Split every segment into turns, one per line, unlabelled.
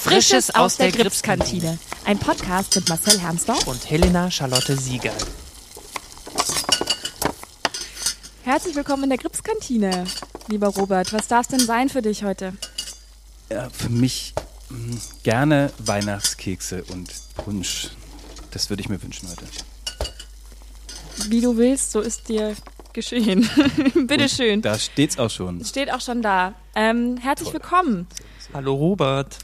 Frisches aus der Gripskantine. Ein Podcast mit Marcel Hermsdorf
und Helena Charlotte Sieger.
Herzlich willkommen in der Gripskantine, lieber Robert. Was darf es denn sein für dich heute?
Ja, für mich mh, gerne Weihnachtskekse und Punsch. Das würde ich mir wünschen heute.
Wie du willst, so ist dir geschehen. Bitteschön.
Da steht's auch schon.
Steht auch schon da. Ähm, herzlich
Toll.
willkommen.
Hallo Robert.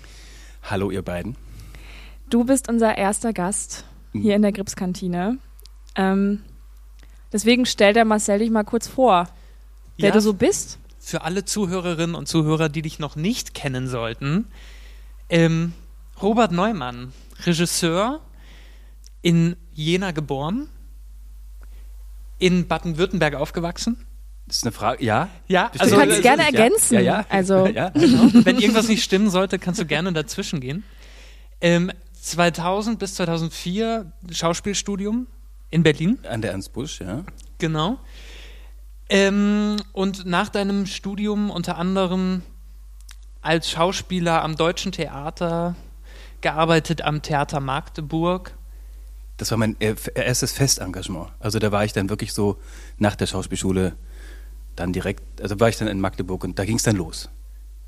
Hallo ihr beiden.
Du bist unser erster Gast hier in der Gripskantine. Ähm, deswegen stell der Marcel dich mal kurz vor, wer
Ja,
du so bist.
Für alle Zuhörerinnen und Zuhörer, die dich noch nicht kennen sollten, ähm, Robert Neumann, Regisseur, in Jena geboren, in Baden-Württemberg aufgewachsen.
Das ist eine Frage. Ja?
Ja, also
Du kannst gerne ergänzen.
Ja, ja.
Also
ja.
Genau. Wenn irgendwas nicht stimmen sollte, kannst du gerne dazwischen gehen. Ähm, 2000 bis 2004 Schauspielstudium in Berlin,
An der Ernst Busch, ja.
genau. Ähm, und nach deinem Studium unter anderem als Schauspieler am Deutschen Theater gearbeitet am Theater Magdeburg.
Das war mein äh, erstes Festengagement. Also da war ich dann wirklich so nach der Schauspielschule dann direkt, also war ich dann in Magdeburg und da ging es dann los.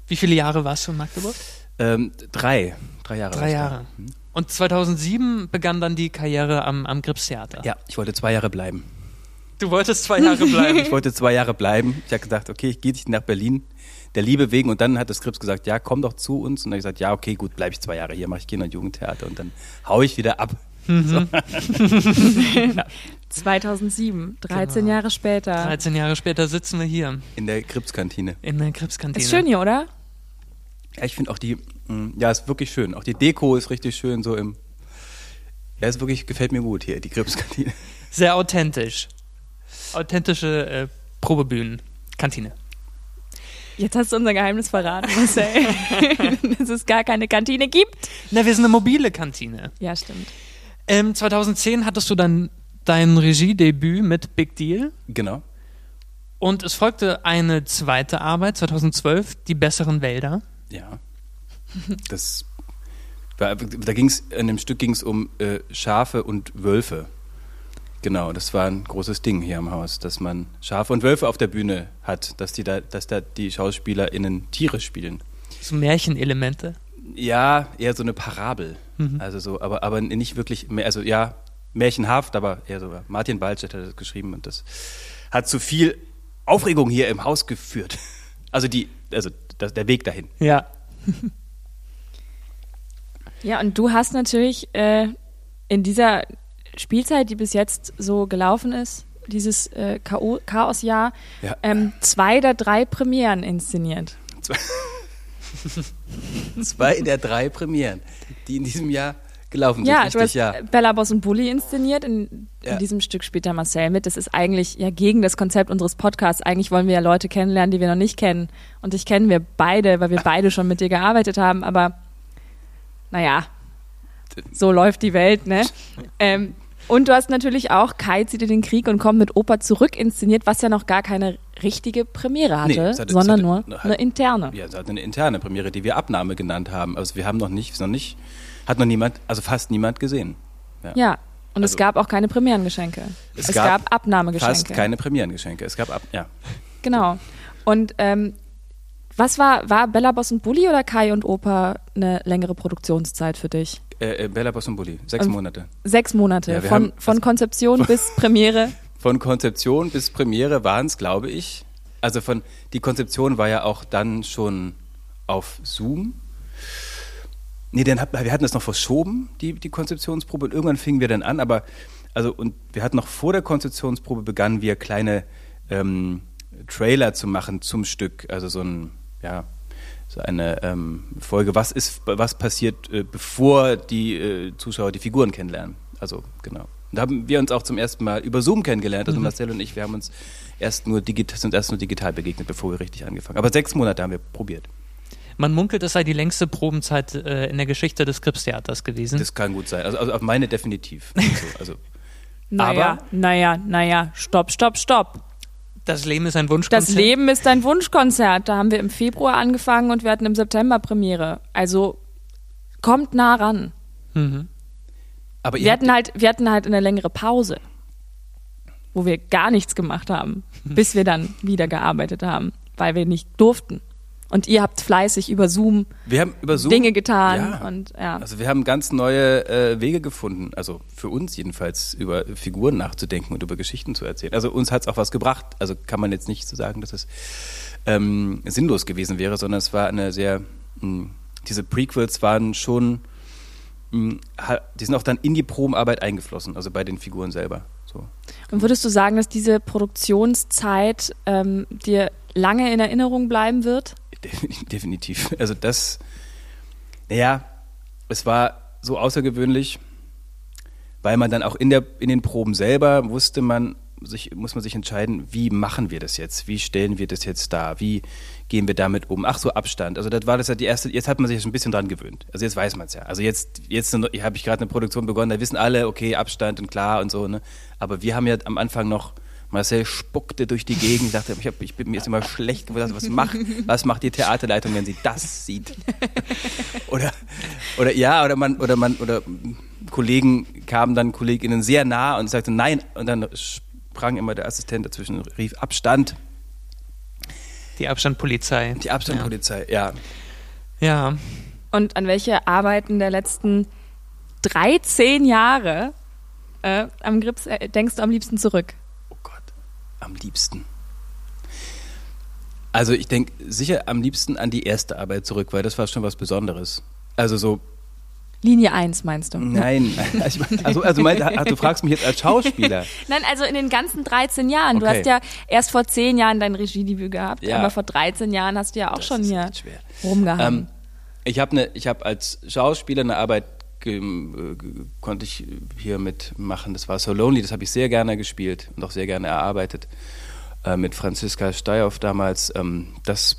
Wie viele Jahre warst du in Magdeburg?
Ähm, drei, drei Jahre.
Drei. Jahre.
Hm.
Und 2007 begann dann die Karriere am, am Gripstheater.
Ja, ich wollte zwei Jahre bleiben.
Du wolltest zwei Jahre bleiben.
Ich wollte zwei Jahre bleiben. Ich habe gedacht, okay, ich gehe nicht nach Berlin, der Liebe wegen. Und dann hat das Skript gesagt, ja, komm doch zu uns. Und dann habe ich gesagt, ja, okay, gut, bleibe ich zwei Jahre hier, mache ich Kinder- und Jugendtheater. Und dann hau ich wieder ab.
2007, 13
Genau.
Jahre später.
13 Jahre später sitzen wir hier
In der Kripskantine.
in der Krebskantine.
Ist schön hier, oder?
Ja, ich finde auch die, mh, ja, ist wirklich schön. Auch die Deko ist richtig schön, so im, ja, ist wirklich, gefällt mir gut hier, die Kripskantine.
Sehr authentisch. Authentische äh, Probebühnen. Kantine.
Jetzt hast du unser Geheimnis verraten, Marcel. Dass es gar keine Kantine gibt.
Na, wir sind eine mobile Kantine.
Ja, stimmt.
Ähm, 2010 hattest du dann dein Regiedebüt mit Big Deal
Genau.
und es folgte eine zweite Arbeit, 2012, Die besseren Wälder.
Ja. Das war, da ging es, in dem Stück ging es um äh, Schafe und Wölfe. Genau, das war ein großes Ding hier im Haus, dass man Schafe und Wölfe auf der Bühne hat, dass die da, dass da die SchauspielerInnen Tiere spielen.
So Märchenelemente.
Ja, eher so eine Parabel.
Mhm.
Also so, aber, aber nicht wirklich, mehr, also ja, märchenhaft, aber eher so. Martin Waldstedt hat das geschrieben und das hat zu viel Aufregung hier im Haus geführt. Also die, also das, der Weg dahin.
Ja.
Ja, und du hast natürlich äh, in dieser Spielzeit, die bis jetzt so gelaufen ist, dieses äh, Chao- Chaosjahr,
Ja.
ähm, zwei der drei Premieren inszeniert.
Zwei, zwei der drei Premieren, die in diesem Jahr gelaufen sind.
Ja,
richtig,
du hast
ja.
Bella Boss und Bully inszeniert. In, in
Ja.
diesem Stück spielt der Marcel mit. Das ist eigentlich ja gegen das Konzept unseres Podcasts. Eigentlich wollen wir ja Leute kennenlernen, die wir noch nicht kennen. Und dich kennen wir beide, weil wir beide schon mit dir gearbeitet haben. Aber naja, so läuft die Welt, ne? Ähm, und du hast natürlich auch Kai zieht in den Krieg und kommt mit Opa zurück inszeniert, was ja noch gar keine richtige Premiere hatte,
Nee, es hatte- es
sondern
hatte-
nur
halt-
eine interne.
Ja, es hat eine interne Premiere, die wir Abnahme genannt haben. Also wir haben noch nicht, noch nicht, hat noch niemand, also fast niemand gesehen.
Ja. Und es
Also-
gab auch keine Premierengeschenke. Es, gab, Abnahmegeschenke.
Fast keine Premierengeschenke. Es gab ab, ja.
Genau. Und ähm, was war, war Bella Boss und Bully oder Kai und Opa eine längere Produktionszeit für dich?
Äh, äh, Bella Boss und Bulli, sechs Monate.
Sechs Monate.
Ja,
von,
haben-
von Konzeption bis Premiere.
Von Konzeption bis Premiere waren es, glaube ich. Also von die Konzeption war ja auch dann schon auf Zoom. Nee, dann hat, wir hatten das noch verschoben, die, die Konzeptionsprobe, und irgendwann fingen wir dann an, aber also und wir hatten noch vor der Konzeptionsprobe begannen wir kleine ähm, Trailer zu machen zum Stück, also so ein, ja, so eine ähm, Folge, was ist, was passiert, äh, bevor die äh, Zuschauer die Figuren kennenlernen. Also genau. Und da haben wir uns auch zum ersten Mal über Zoom kennengelernt, also Marcel und ich, wir haben uns erst nur digital, sind erst nur digital begegnet, bevor wir richtig angefangen haben. Aber sechs Monate haben wir probiert.
Man munkelt, es sei die längste Probenzeit äh, in der Geschichte des Krebstheaters gewesen.
Das kann gut sein. Also, also auf meine definitiv. So, also
Naja,
Aber-
naja, naja, stopp, stopp, stopp.
das Leben ist ein Wunschkonzert.
Das Leben ist ein Wunschkonzert. Da haben wir im Februar angefangen und wir hatten im September Premiere. Also kommt nah ran.
Mhm.
Aber
Wir hatten halt, wir hatten halt eine längere Pause, wo wir gar nichts gemacht haben, bis wir dann wieder gearbeitet haben, weil wir nicht durften. Und ihr habt fleißig über Zoom
über Zoom
Dinge getan
Ja.
und ja.
Also wir haben ganz neue äh, Wege gefunden, also für uns jedenfalls, über Figuren nachzudenken und über Geschichten zu erzählen. Also uns hat es auch was gebracht. Also kann man jetzt nicht so sagen, dass es ähm, sinnlos gewesen wäre, sondern es war eine sehr, mh, diese Prequels waren schon, die sind auch dann in die Probenarbeit eingeflossen, also bei den Figuren selber. So.
Und würdest du sagen, dass diese Produktionszeit ähm, dir lange in Erinnerung bleiben wird?
Defin- Definitiv. Also das, naja, es war so außergewöhnlich, weil man dann auch in, der, in den Proben selber wusste man, sich, muss man sich entscheiden, wie machen wir das jetzt? Wie stellen wir das jetzt dar? Wie gehen wir damit um? Ach so, Abstand. Also das war das ja die erste, jetzt hat man sich schon ein bisschen dran gewöhnt. Also jetzt weiß man es ja. Also jetzt, jetzt habe ich gerade eine Produktion begonnen, da wissen alle, okay, Abstand und klar und so. Ne? Aber wir haben ja am Anfang noch, Marcel spuckte durch die Gegend, dachte, ich, hab, ich bin mir jetzt immer schlecht geworden, was macht, was macht die Theaterleitung, wenn sie das sieht? oder, oder ja, oder man, oder man, oder Kollegen kamen dann Kolleginnen sehr nah und sagten nein, und dann sprang immer der Assistent dazwischen und rief Abstand,
Die Abstandpolizei.
die Abstandpolizei, ja.
Ja. ja.
Und an welche Arbeiten der letzten 13 Jahre äh, am Grips äh, denkst du am liebsten zurück?
Oh Gott, am liebsten. Also ich denke sicher am liebsten an die erste Arbeit zurück, weil das war schon was Besonderes. Also so
Linie 1 meinst du?
Nein, also, also, also mein, du fragst mich jetzt als Schauspieler.
Nein, also in den ganzen 13 Jahren. Du
Okay.
hast ja erst vor 10 Jahren dein Regiedebüt gehabt,
Ja.
aber vor 13 Jahren hast du ja auch
Das
schon hier rumgehangen.
Ähm, ich habe ne, ich hab als Schauspieler eine Arbeit äh, konnte ich hier mitmachen. Das war So Lonely, das habe ich sehr gerne gespielt und auch sehr gerne erarbeitet. Äh, mit Franziska Steyhoff damals. Ähm, das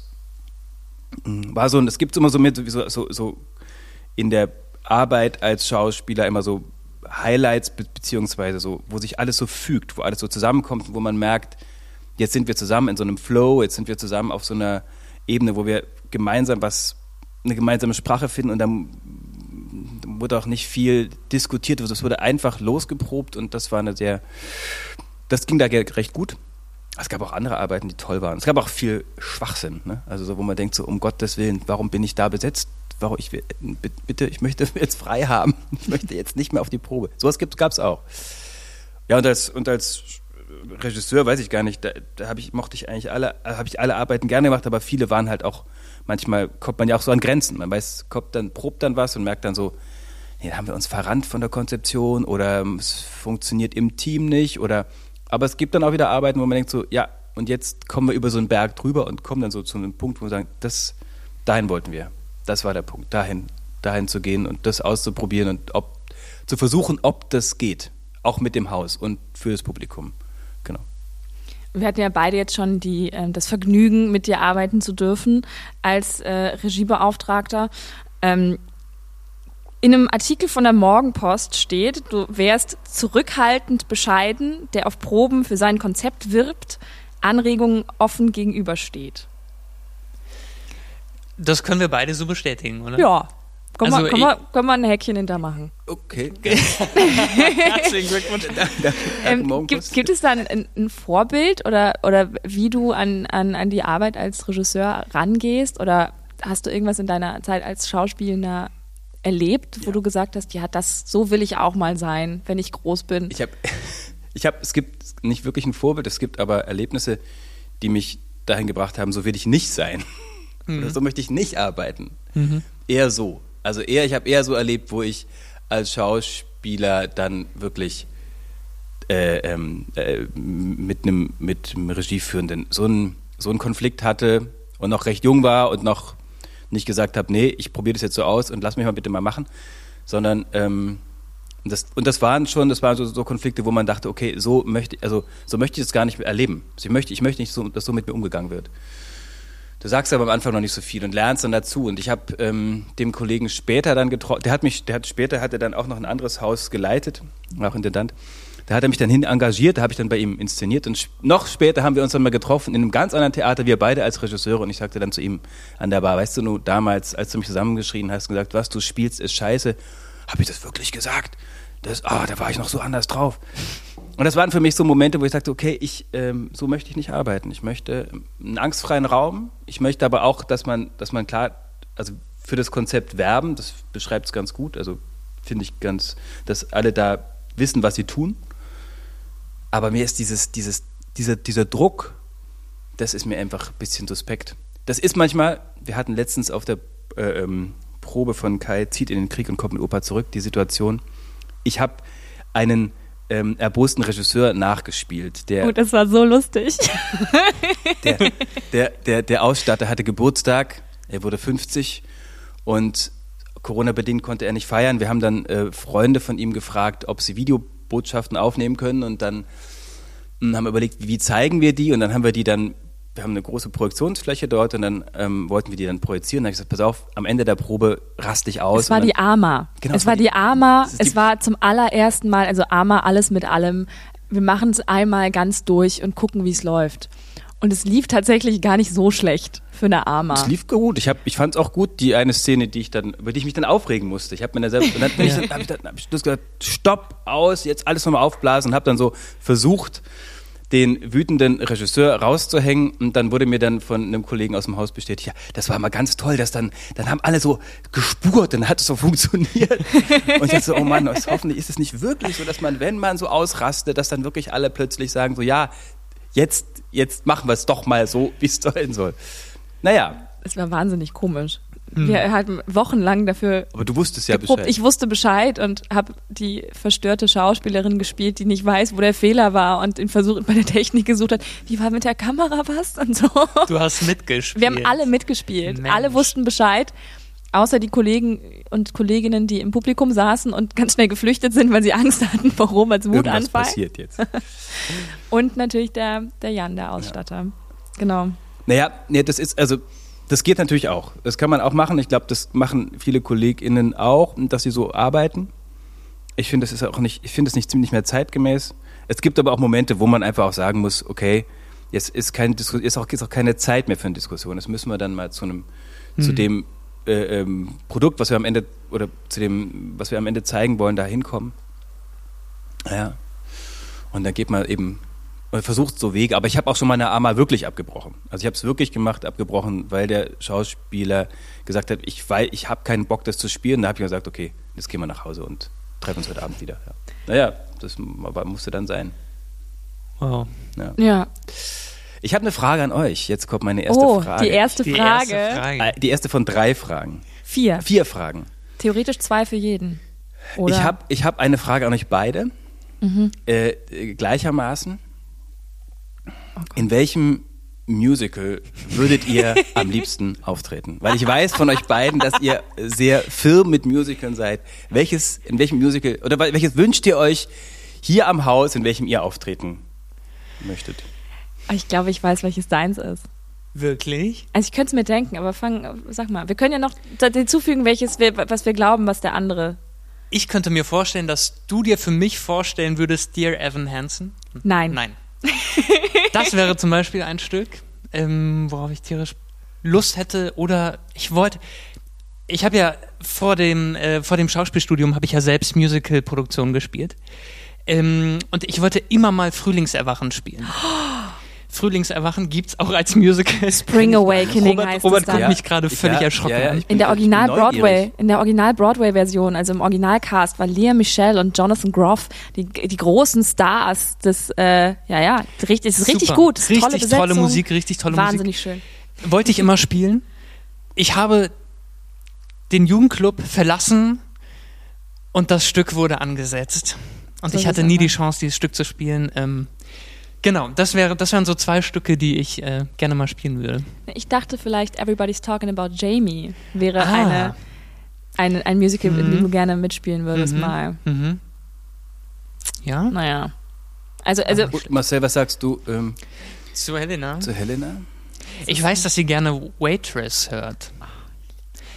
mh, war so, und es gibt immer so mit so, so, so in der Arbeit als Schauspieler immer so Highlights be beziehungsweise so, wo sich alles so fügt, wo alles so zusammenkommt, wo man merkt, jetzt sind wir zusammen in so einem Flow, jetzt sind wir zusammen auf so einer Ebene, wo wir gemeinsam was, eine gemeinsame Sprache finden und dann wurde auch nicht viel diskutiert, also es wurde einfach losgeprobt und das war eine sehr, das ging da recht gut. Es gab auch andere Arbeiten, die toll waren. Es gab auch viel Schwachsinn, ne? also so, wo man denkt so, um Gottes Willen, warum bin ich da besetzt? Warum ich will, bi- bitte, ich möchte jetzt frei haben. Ich möchte jetzt nicht mehr auf die Probe. Sowas gab es auch. Ja, und als, und als Regisseur weiß ich gar nicht, da, da ich, mochte ich eigentlich alle, habe ich alle Arbeiten gerne gemacht, aber viele waren halt auch, manchmal kommt man ja auch so an Grenzen. Man weiß, kommt dann, probt dann was und merkt dann so, nee, da haben wir uns verrannt von der Konzeption oder es funktioniert im Team nicht oder, aber es gibt dann auch wieder Arbeiten, wo man denkt so, ja, und jetzt kommen wir über so einen Berg drüber und kommen dann so zu einem Punkt, wo wir sagen, das, dahin wollten wir. Das war der Punkt, dahin, dahin zu gehen und das auszuprobieren und ob, zu versuchen, ob das geht. Auch mit dem Haus und für das Publikum. Genau.
Wir hatten ja beide jetzt schon die, ähm, das Vergnügen, mit dir arbeiten zu dürfen als äh, Regiebeauftragter. Ähm, in einem Artikel von der Morgenpost steht, du wärst zurückhaltend bescheiden, der auf Proben für sein Konzept wirbt, Anregungen offen gegenübersteht.
Das können wir beide so bestätigen, oder?
Ja. Können,
Also
wir, können, wir, können wir ein Häkchen hintermachen.
Okay.
Herzlichen Glückwunsch.
Ähm, gibt, gibt es da ein, ein Vorbild oder, oder wie du an, an, an die Arbeit als Regisseur rangehst? Oder hast du irgendwas in deiner Zeit als Schauspielender erlebt, wo
Ja.
du gesagt hast, ja, das so will ich auch mal sein, wenn ich groß bin?
Ich habe, ich hab, es gibt nicht wirklich ein Vorbild, es gibt aber Erlebnisse, die mich dahin gebracht haben, so will ich nicht sein. Oder so möchte ich nicht arbeiten. Eher so. Also eher, ich habe eher so erlebt, wo ich als Schauspieler dann wirklich äh, ähm, äh, mit einem mit einem Regieführenden so einen so einen Konflikt hatte und noch recht jung war und noch nicht gesagt habe, nee, ich probiere das jetzt so aus und lass mich mal bitte mal machen, sondern ähm, und das, und das waren schon, das waren so, so Konflikte, wo man dachte, okay, so möchte, also so möchte ich das gar nicht mehr erleben. Also ich möchte, ich möchte nicht, so, dass so mit mir umgegangen wird. Du sagst aber am Anfang noch nicht so viel und lernst dann dazu. Und ich habe ähm, dem Kollegen später dann getroffen, der hat mich, der hat später hat er dann auch noch ein anderes Haus geleitet, auch Intendant. Da hat er mich dann hin engagiert, da habe ich dann bei ihm inszeniert und noch später haben wir uns dann mal getroffen in einem ganz anderen Theater, wir beide als Regisseure und ich sagte dann zu ihm an der Bar, weißt du, nur damals, als du mich zusammengeschrien hast und gesagt, was du spielst, ist scheiße, habe ich das wirklich gesagt? Das, ah, da war ich noch so anders drauf. Und das waren für mich so Momente, wo ich sagte, okay, ich, ähm, so möchte ich nicht arbeiten. Ich möchte einen angstfreien Raum. Ich möchte aber auch, dass man, dass man klar, also für das Konzept werben, das beschreibt es ganz gut. Also finde ich ganz, dass alle da wissen, was sie tun. Aber mir ist dieses, dieses, dieser, dieser Druck, das ist mir einfach ein bisschen suspekt. Das ist manchmal, wir hatten letztens auf der äh, ähm, Probe von Kai zieht in den Krieg und kommt mit Opa zurück, die Situation. Ich habe einen ähm, erbosten Regisseur nachgespielt, der
Oh, das war so lustig.
der, der, der, der Ausstatter hatte Geburtstag, er wurde 50 und Corona-bedingt konnte er nicht feiern. Wir haben dann äh, Freunde von ihm gefragt, ob sie Videobotschaften aufnehmen können und dann mh, haben wir überlegt, wie zeigen wir die und dann haben wir die dann, wir haben eine große Projektionsfläche dort und dann ähm, wollten wir die dann projizieren. Dann habe ich gesagt, pass auf, am Ende der Probe rast dich aus.
Es war
dann-
die Ama.
Genau,
es war die
Das
Ama. Es
die-
war zum allerersten Mal, also Ama, alles mit allem. Wir machen es einmal ganz durch und gucken, wie es läuft. Und es lief tatsächlich gar nicht so schlecht für eine Ama.
Es lief gut. Ich, hab- ich fand es auch gut, die eine Szene, die ich dann, über die ich mich dann aufregen musste. Ich habe mir da selbst, und dann bin ich dann, hab ich dann hab ich das gesagt, stopp, aus, jetzt alles nochmal aufblasen und habe dann so versucht, den wütenden Regisseur rauszuhängen und dann wurde mir dann von einem Kollegen aus dem Haus bestätigt, ja, das war mal ganz toll, dass dann, dann haben alle so gespurt, dann hat es so funktioniert. Und ich dachte so, oh Mann, hoffentlich ist es nicht wirklich so, dass man, wenn man so ausrastet, dass dann wirklich alle plötzlich sagen so, ja, jetzt, jetzt machen wir es doch mal so, wie es sein soll. Naja,
Es war wahnsinnig komisch. Wir hatten wochenlang dafür
aber du wusstest ja
geprobt.
Bescheid.
Ich wusste Bescheid und habe die verstörte Schauspielerin gespielt, die nicht weiß, wo der Fehler war und den Versuch bei der Technik gesucht hat. Wie war mit der Kamera was und so.
Du hast mitgespielt.
Wir haben alle mitgespielt.
Mensch.
Alle wussten Bescheid. Außer die Kollegen und Kolleginnen, die im Publikum saßen und ganz schnell geflüchtet sind, weil sie Angst hatten vor Roberts Wutanfall.
passiert jetzt.
Und natürlich der, der Jan, der Ausstatter. Genau.
Naja, nee, das ist, also, das geht natürlich auch. Das kann man auch machen. Ich glaube, das machen viele KollegInnen auch, dass sie so arbeiten. Ich finde, das ist auch nicht, ich finde das nicht ziemlich mehr zeitgemäß. Es gibt aber auch Momente, wo man einfach auch sagen muss, okay, jetzt ist, kein, Disku- ist, auch, ist auch keine Zeit mehr für eine Diskussion. Das müssen wir dann mal zu einem, zu dem äh, ähm, Produkt, was wir am Ende, oder zu dem, was wir am Ende zeigen wollen, da hinkommen. Ja. Und dann geht man eben und versucht so Wege. Aber ich habe auch schon mal eine Ama wirklich abgebrochen. Also ich habe es wirklich gemacht, abgebrochen, weil der Schauspieler gesagt hat, ich weil ich habe keinen Bock, das zu spielen. Da habe ich gesagt, okay, jetzt gehen wir nach Hause und treffen uns heute Abend wieder. Ja. Naja, das musste dann sein.
Wow.
Ja.
Ja.
Ich habe eine Frage an euch. Jetzt kommt meine erste
oh,
Frage.
die erste
Die
Frage.
erste Frage.
Äh, Die erste von drei Fragen.
Vier.
Vier Fragen.
Theoretisch zwei für jeden. Oder?
Ich habe ich hab eine Frage an euch beide.
Mhm.
Äh, äh, gleichermaßen.
Oh
In welchem Musical würdet ihr am liebsten auftreten? Weil ich weiß von euch beiden, dass ihr sehr firm mit Musicaln seid. Welches, in welchem Musical, oder wel- welches wünscht ihr euch hier am Haus, in welchem ihr auftreten möchtet?
ich glaube, ich weiß, welches deins ist.
Wirklich?
Also ich könnte es mir denken, aber fang, sag mal, wir können ja noch hinzufügen, welches wir, was wir glauben, was der andere.
Ich könnte mir vorstellen, dass du dir für mich vorstellen würdest, Dear Evan Hansen.
Nein.
Nein. Das wäre zum Beispiel ein Stück, ähm, worauf ich tierisch Lust hätte. Oder ich wollte. Ich habe ja vor dem, äh, vor dem Schauspielstudium habe ich ja selbst Musical-Produktionen gespielt. Ähm, und ich wollte immer mal Frühlingserwachen spielen. Frühlingserwachen gibt's auch als Musical.
Spring Awakening
Robert,
heißt
Robert
es
guckt mich gerade völlig
Ja,
erschrocken
ja, ja,
In der Original. Broadway, in der Original Broadway Version, also im Originalcast, war Lea Michelle und Jonathan Groff die, die großen Stars des, äh, ja ja, richtig, es ist richtig
Super.
gut, es ist
Richtig
tolle Besetzung,
tolle Musik, richtig tolle Musik.
wahnsinnig schön.
wollte ich immer spielen. Ich habe den Jugendclub verlassen und das Stück wurde angesetzt. Und
So
ich hatte
es
nie die Chance, dieses Stück zu spielen. Ähm, genau, das, wäre, das wären so zwei Stücke, die ich äh, gerne mal spielen würde.
Ich dachte vielleicht Everybody's Talking About Jamie wäre
Ah.
eine, eine, ein Musical, in dem
Mhm.
du gerne mitspielen würdest
Mhm.
mal.
Mhm. Ja?
Naja. Also, also
Und Marcel, was sagst du ähm,
Zu Helena.
zu Helena?
Ich weiß, dass sie gerne Waitress hört.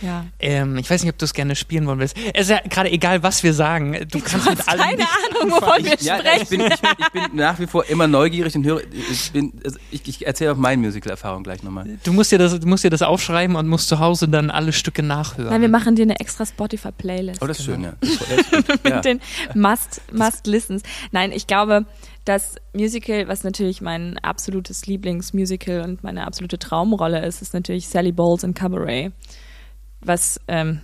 Ja.
Ähm, ich weiß nicht, ob du es gerne spielen wollen willst. Es ist ja gerade egal, was wir sagen. Du kannst
Du
mit
hast
allem
keine Ahnung, wovon wir
Ja,
sprechen.
ich bin, ich, ich bin nach wie vor immer neugierig und höre. Ich, bin, also ich, ich erzähle auch meine Musical-Erfahrung gleich nochmal.
Du musst dir das, du musst dir das aufschreiben und musst zu Hause dann alle Stücke nachhören.
Nein, wir machen dir eine extra Spotify-Playlist.
Oh, das ist schön, ja. Ist gut.
mit
ja.
den Must, Must Listens. Nein, ich glaube, das Musical, was natürlich mein absolutes Lieblingsmusical und meine absolute Traumrolle ist, ist natürlich Sally Bowles in Cabaret. Was, ähm,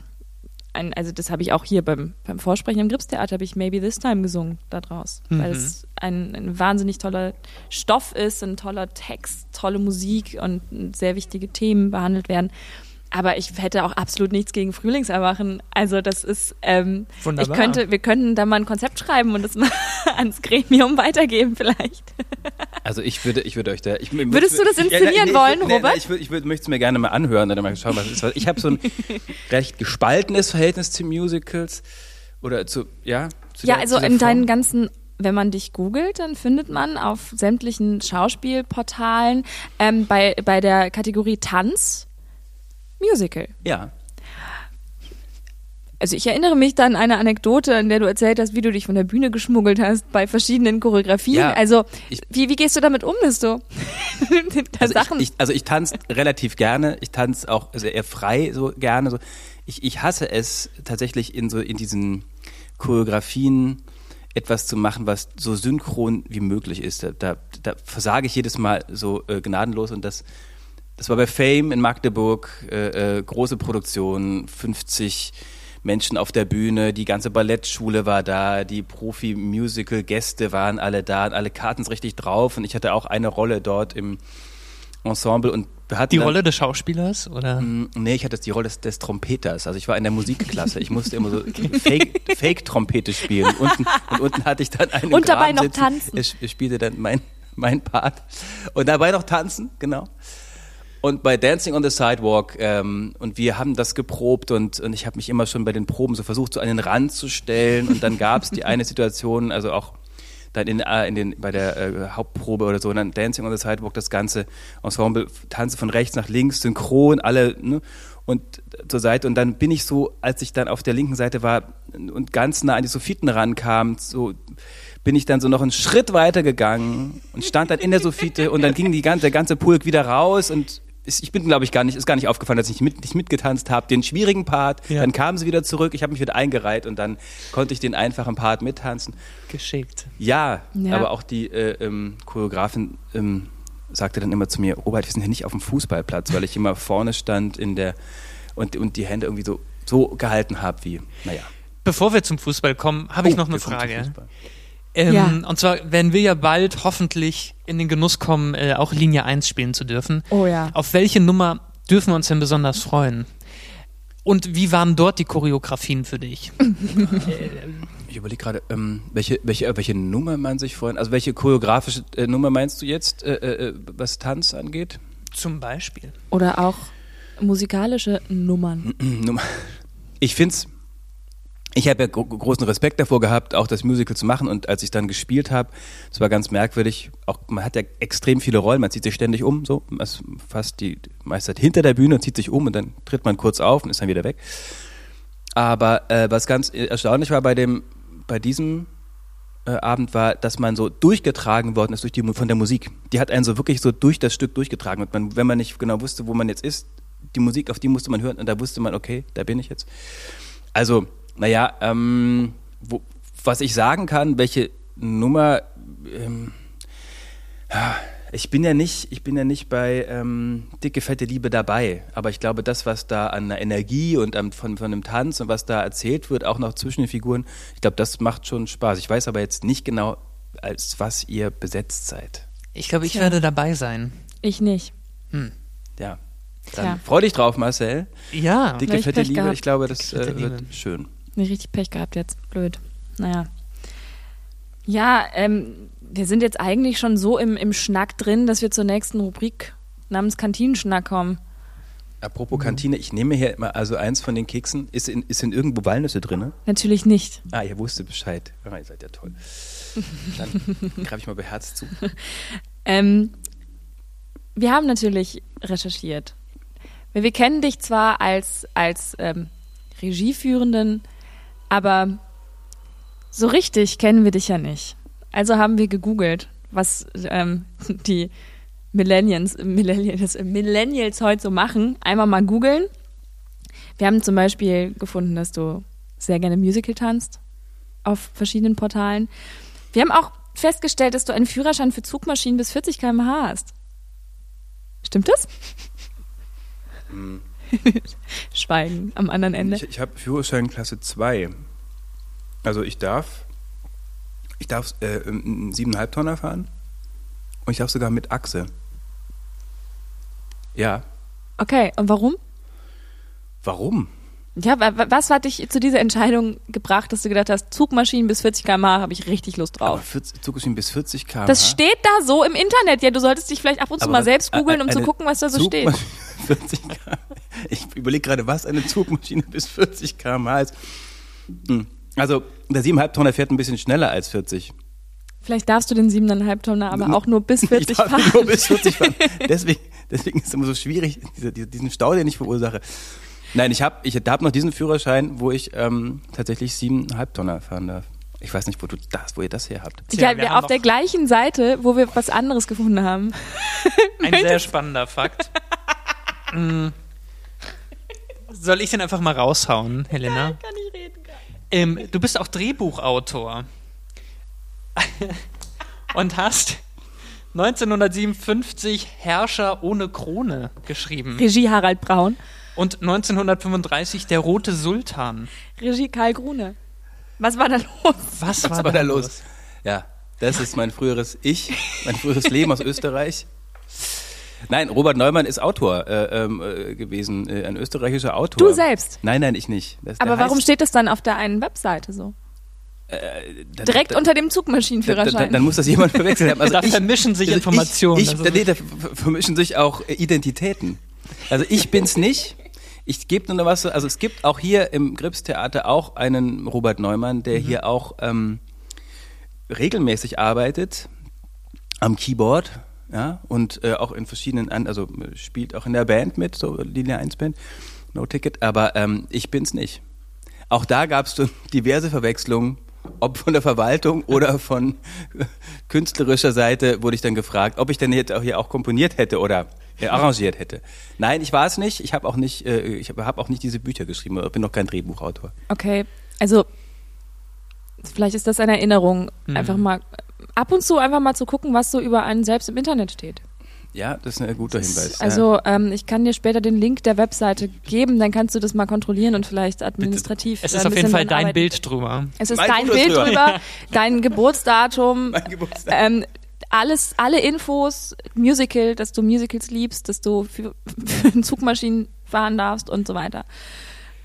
ein, also das habe ich auch hier beim, beim Vorsprechen im Gripstheater, habe ich Maybe This Time gesungen daraus, weil
Mhm.
es ein, ein wahnsinnig toller Stoff ist, ein toller Text, tolle Musik und sehr wichtige Themen behandelt werden. Aber ich hätte auch absolut nichts gegen Frühlingserwachen. Also das ist, ähm,
Wunderbar.
ich könnte, wir könnten da mal ein Konzept schreiben und das mal ans Gremium weitergeben vielleicht.
Also ich würde, ich würde euch da. Ich,
Würdest du das inszenieren
ich-
wollen,
nee,
Robert?
Nee, ich würde, ich würde, möchte es mir gerne mal anhören oder mal schauen, was ist. Ich habe so ein recht gespaltenes Verhältnis zu Musicals oder zu, ja. Zu
Ja,
der-
also in
Form.
deinen ganzen, wenn man dich googelt, dann findet man auf sämtlichen Schauspielportalen ähm, bei, bei der Kategorie Tanz Musical.
Ja.
Also ich erinnere mich dann an eine Anekdote, in der du erzählt hast, wie du dich von der Bühne geschmuggelt hast bei verschiedenen Choreografien.
Ja,
also
ich-
wie, wie gehst du damit um, dass du
Also
Sachen
ich, ich, also ich tanze relativ gerne. Ich tanze auch also eher frei so gerne. So. Ich, ich hasse es tatsächlich in so in diesen Choreografien etwas zu machen, was so synchron wie möglich ist. Da, da, da versage ich jedes Mal so äh, gnadenlos und das das war bei Fame in Magdeburg, äh, äh, große Produktion, 50 Menschen auf der Bühne, die ganze Ballettschule war da, die Profi-Musical-Gäste waren alle da, und alle Karten sind richtig drauf und ich hatte auch eine Rolle dort im Ensemble und hatten
Die
dann,
Rolle des Schauspielers oder?
Mm, Nee, ich hatte die Rolle des, des Trompeters. Also ich war in der Musikklasse. Ich musste immer so Fake- Fake-Trompete spielen. Und unten, und unten hatte ich dann einen
Und dabei
Graben
noch
sitzen.
tanzen.
Ich, ich spielte dann mein, mein Part. Und dabei noch tanzen, genau. Und bei Dancing on the Sidewalk, ähm, und wir haben das geprobt und, und ich habe mich immer schon bei den Proben so versucht, so an den Rand zu stellen. Und dann gab es die eine Situation, also auch dann in, äh, in den, bei der äh, Hauptprobe oder so, und dann Dancing on the Sidewalk, das ganze Ensemble, tanze von rechts nach links, synchron, alle, ne, und zur Seite. Und dann bin ich so, als ich dann auf der linken Seite war und ganz nah an die Sophiten rankam, so bin ich dann so noch einen Schritt weiter gegangen und stand dann in der Sophite und dann ging die ganze, der ganze Pulk wieder raus und ich bin, glaube ich, gar nicht, ist gar nicht aufgefallen, dass ich mit, nicht mitgetanzt habe. Den schwierigen Part,
Ja.
dann kamen sie wieder zurück, ich habe mich wieder eingereiht und dann konnte ich den einfachen Part mittanzen.
Geschickt.
Ja,
Ja.
aber auch die äh, ähm, Choreografin ähm, sagte dann immer zu mir, Robert, wir sind hier nicht auf dem Fußballplatz, weil ich immer vorne stand in der und, und die Hände irgendwie so, so gehalten habe wie, naja.
Bevor wir zum Fußball kommen, habe ich
Oh,
noch eine Frage. Ähm,
Ja.
Und zwar werden wir ja bald hoffentlich in den Genuss kommen, äh, auch Linie 1 spielen zu dürfen.
Oh ja.
Auf welche Nummer dürfen wir uns denn besonders freuen? Und wie waren dort die Choreografien für dich?
Ich überlege gerade, ähm, welche, welche, welche Nummer man sich vorhin, also welche choreografische äh, Nummer meinst du jetzt, äh, äh, was Tanz angeht?
Zum Beispiel.
Oder auch musikalische Nummern.
Nummer. Ich find's. Ich habe ja gro großen Respekt davor gehabt, auch das Musical zu machen. Und als ich dann gespielt habe, es war ganz merkwürdig. Auch man hat ja extrem viele Rollen, man zieht sich ständig um, so fast die meiste Zeit hinter der Bühne und zieht sich um und dann tritt man kurz auf und ist dann wieder weg. Aber äh, was ganz erstaunlich war bei dem, bei diesem äh, Abend war, dass man so durchgetragen worden ist durch die von der Musik. Die hat einen so wirklich so durch das Stück durchgetragen. Und man, wenn man nicht genau wusste, wo man jetzt ist, die Musik, auf die musste man hören und da wusste man, okay, da bin ich jetzt. Also, naja, ähm, wo, was ich sagen kann, welche Nummer, ähm, ja, ich bin ja nicht, ich bin ja nicht bei ähm, dicke fette Liebe dabei, aber ich glaube, das, was da an der Energie und am, von von dem Tanz und was da erzählt wird, auch noch zwischen den Figuren, ich glaube, das macht schon Spaß. Ich weiß aber jetzt nicht genau, als was ihr besetzt seid.
Ich glaube, ich
Tja.
werde dabei sein.
Ich nicht.
Ja,
Tja.
dann freu dich drauf, Marcel.
Ja.
Dicke fette Liebe,
gehabt.
ich glaube, das äh, wird
Liebe.
schön.
Nicht richtig Pech gehabt jetzt. Blöd. Naja. Ja, ähm, wir sind jetzt eigentlich schon so im, im Schnack drin, dass wir zur nächsten Rubrik namens Kantinenschnack kommen.
Apropos Kantine, ich nehme hier mal also eins von den Keksen. Ist in, ist in irgendwo Walnüsse drin?
Natürlich nicht.
Ah, ihr wusstet Bescheid. Ah, ihr seid ja toll. Dann greife ich mal beherzt zu.
Ähm, wir haben natürlich recherchiert. Wir kennen dich zwar als, als ähm, Regieführenden, aber so richtig kennen wir dich ja nicht. Also haben wir gegoogelt, was ähm, die Millennials, Millennials, Millennials heute so machen. Einmal mal googeln. Wir haben zum Beispiel gefunden, dass du sehr gerne Musical tanzt auf verschiedenen Portalen. Wir haben auch festgestellt, dass du einen Führerschein für Zugmaschinen bis 40 km/h hast. Stimmt das? Schweigen am anderen Ende.
Ich, ich habe Führerschein Klasse 2. Also ich darf, ich darf äh, einen 7,5 Tonner fahren und ich darf sogar mit Achse. Ja.
Okay, und warum?
Warum?
Ja, wa- wa- was hat dich zu dieser Entscheidung gebracht, dass du gedacht hast, Zugmaschinen bis 40 km/h habe ich richtig Lust drauf?
40, Zugmaschinen bis 40 km.
Das steht da so im Internet. Ja, du solltest dich vielleicht ab und zu
Aber
mal
was-
selbst googeln, um
eine
zu gucken, was da so steht.
Zugmaschine 40 km. Ich überlege gerade, was eine Zugmaschine bis 40 km/h ist. Hm. Also, der 7,5 Tonner fährt ein bisschen schneller als 40.
Vielleicht darfst du den 7,5 Tonner aber auch nur bis 40
ich darf
fahren.
nur bis 40 fahren. Deswegen, deswegen ist es immer so schwierig, diese, diese, diesen Stau, den ich verursache. Nein, ich habe ich hab noch diesen Führerschein, wo ich ähm, tatsächlich 7,5 Tonner fahren darf. Ich weiß nicht, wo, du das, wo ihr das her habt.
Tja,
ja,
wir
auf der gleichen Seite, wo wir was anderes gefunden haben.
Ein sehr spannender Fakt. Mm. Soll ich den einfach mal raushauen, Helena?
Kann ich reden.
Ähm, du bist auch Drehbuchautor. Und hast 1957 Herrscher ohne Krone geschrieben.
Regie Harald Braun,
Und 1935 Der Rote Sultan.
Regie Karl Grune. Was war da los?
Was,
Was war da los? Ja, das ist mein früheres Ich, mein früheres Leben aus Österreich. Nein, Robert Neumann ist Autor äh, ähm, äh, gewesen, äh, ein österreichischer Autor.
Du selbst.
Nein, nein, ich nicht. Das,
Aber warum
heißt,
steht das dann auf der einen Webseite so?
da-
Direkt
da-
unter dem Zugmaschinenführerschein.
da, dann muss das jemand verwechselt haben. Also
Da
ich,
vermischen sich
also
Informationen.
Ich, ich,
ist-
nee, da ver- vermischen sich auch äh, Identitäten. Also ich bin's nicht. Ich gebe nur noch was. Also es gibt auch hier im Gripstheater auch einen Robert Neumann, der hier auch ähm, regelmäßig arbeitet am Keyboard. Ja, und äh, auch in verschiedenen, an, also äh, spielt auch in der Band mit, so Linie 1 Band, No Ticket, aber ähm, ich bin's nicht. Auch da gab es diverse Verwechslungen, ob von der Verwaltung oder von künstlerischer Seite wurde ich dann gefragt, ob ich denn jetzt auch hier auch komponiert hätte oder äh, arrangiert hätte. Nein, ich war es nicht. Ich habe auch nicht, äh, ich habe hab auch nicht diese Bücher geschrieben. Ich bin noch kein Drehbuchautor.
Okay, also vielleicht ist das eine Erinnerung,
Mhm.
einfach mal ab und zu einfach mal zu gucken, was so über einen selbst im Internet steht.
Ja, das ist ein guter Hinweis.
Also ähm, ich kann dir später den Link der Webseite geben, dann kannst du das mal kontrollieren und vielleicht administrativ.
Es
da
ist
ein
auf jeden Fall dein
arbeiten.
Bild drüber.
Es ist
Mein
dein Bild
drüber.
drüber, dein Geburtsdatum,
Mein Geburtstag.
ähm, alles, alle Infos, Musical, dass du Musicals liebst, dass du für, für Zugmaschinen fahren darfst und so weiter.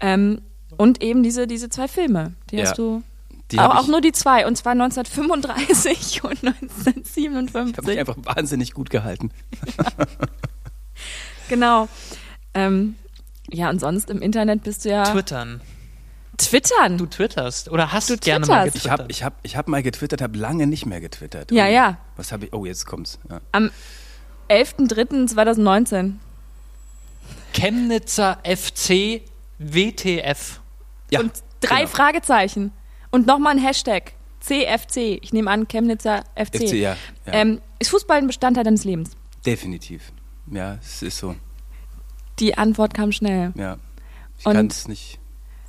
Ähm, und eben diese, diese zwei Filme, die
Ja.
hast du.
Die
auch,
ich-
nur die zwei, und zwar 1935 und
Ich habe mich
1957.
einfach wahnsinnig gut gehalten.
Genau. Ähm, ja, und sonst im Internet bist du ja.
Twittern.
Twittern.
Du twitterst oder hast
Du
gerne mal
twitterst.
getwittert.
Ich habe ich hab, ich hab mal getwittert, habe lange nicht mehr getwittert.
Ja,
Oh,
ja.
Was habe ich? Oh, jetzt kommt's. Ja.
Am 11.03.2019.
Chemnitzer FC WTF.
Ja,
und drei
genau.
Fragezeichen. Und nochmal ein Hashtag. CFC. Ich nehme an, Chemnitzer FC.
FC, ja. ja.
Ähm, ist Fußball ein Bestandteil deines Lebens?
Definitiv. Ja, es ist so.
Die Antwort kam schnell.
Ja. Ich kann es nicht.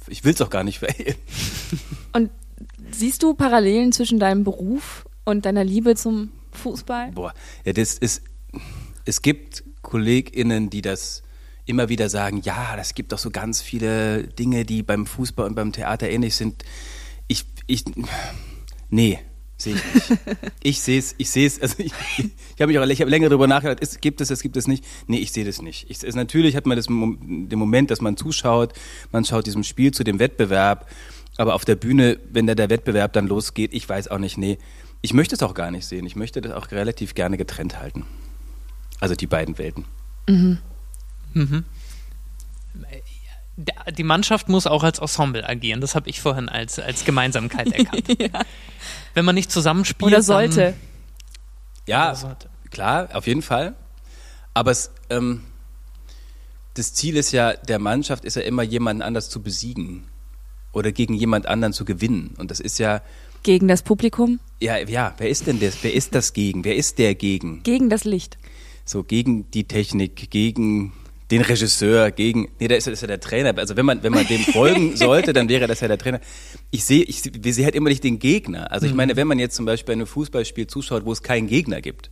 Ich will es auch gar nicht verhehlen.
Und siehst du Parallelen zwischen deinem Beruf und deiner Liebe zum Fußball?
Boah, ja, das ist. Es gibt KollegInnen, die das immer wieder sagen, ja, das gibt doch so ganz viele Dinge, die beim Fußball und beim Theater ähnlich sind. Ich, ich, nee, sehe ich nicht. ich sehe es, ich sehe es, also ich, ich habe mich auch, ich habe länger darüber nachgedacht, ist, gibt es das, gibt es nicht? Nee, ich sehe das nicht. Ich, es, natürlich hat man das, den Moment, dass man zuschaut, man schaut diesem Spiel zu dem Wettbewerb, aber auf der Bühne, wenn da der Wettbewerb dann losgeht, ich weiß auch nicht, nee, ich möchte es auch gar nicht sehen. Ich möchte das auch relativ gerne getrennt halten. Also die beiden Welten.
Da- Die Mannschaft muss auch als Ensemble agieren. Das habe ich vorhin als, als Gemeinsamkeit erkannt. Wenn man nicht zusammenspielt.
Oder sollte?
Ja,
Oder sollte.
klar, auf jeden Fall. Aber es, ähm, das Ziel ist ja, der Mannschaft ist ja immer jemanden anders zu besiegen oder gegen jemand anderen zu gewinnen. Und das ist ja,
Gegen das Publikum,
ja, ja, wer ist denn das? Wer ist das gegen? Wer ist der gegen?
gegen das Licht.
So gegen die Technik, gegen den Regisseur, gegen, nee, da ist, ist ja der Trainer. Also wenn man, wenn man dem folgen sollte, dann wäre das ja der Trainer. Ich sehe, ich wir sehe halt immer nicht den Gegner. Also ich meine, wenn man jetzt zum Beispiel einem Fußballspiel zuschaut, wo es keinen Gegner gibt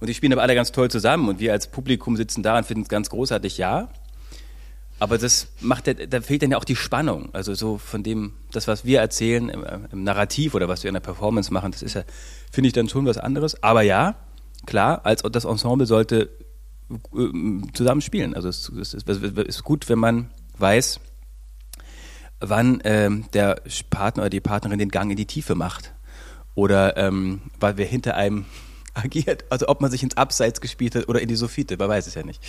und die spielen aber alle ganz toll zusammen und wir als Publikum sitzen da und finden es ganz großartig, ja. Aber das macht, da fehlt dann ja auch die Spannung. Also so von dem, das, was wir erzählen im, im Narrativ oder was wir in der Performance machen, das ist ja, finde ich dann schon was anderes. Aber ja, klar, als das Ensemble sollte zusammen spielen. Also es, es, es ist gut, wenn man weiß, wann ähm, der Partner oder die Partnerin den Gang in die Tiefe macht. Oder ähm, weil wer hinter einem agiert. Also ob man sich ins Abseits gespielt hat oder in die Sophite, man weiß es ja nicht.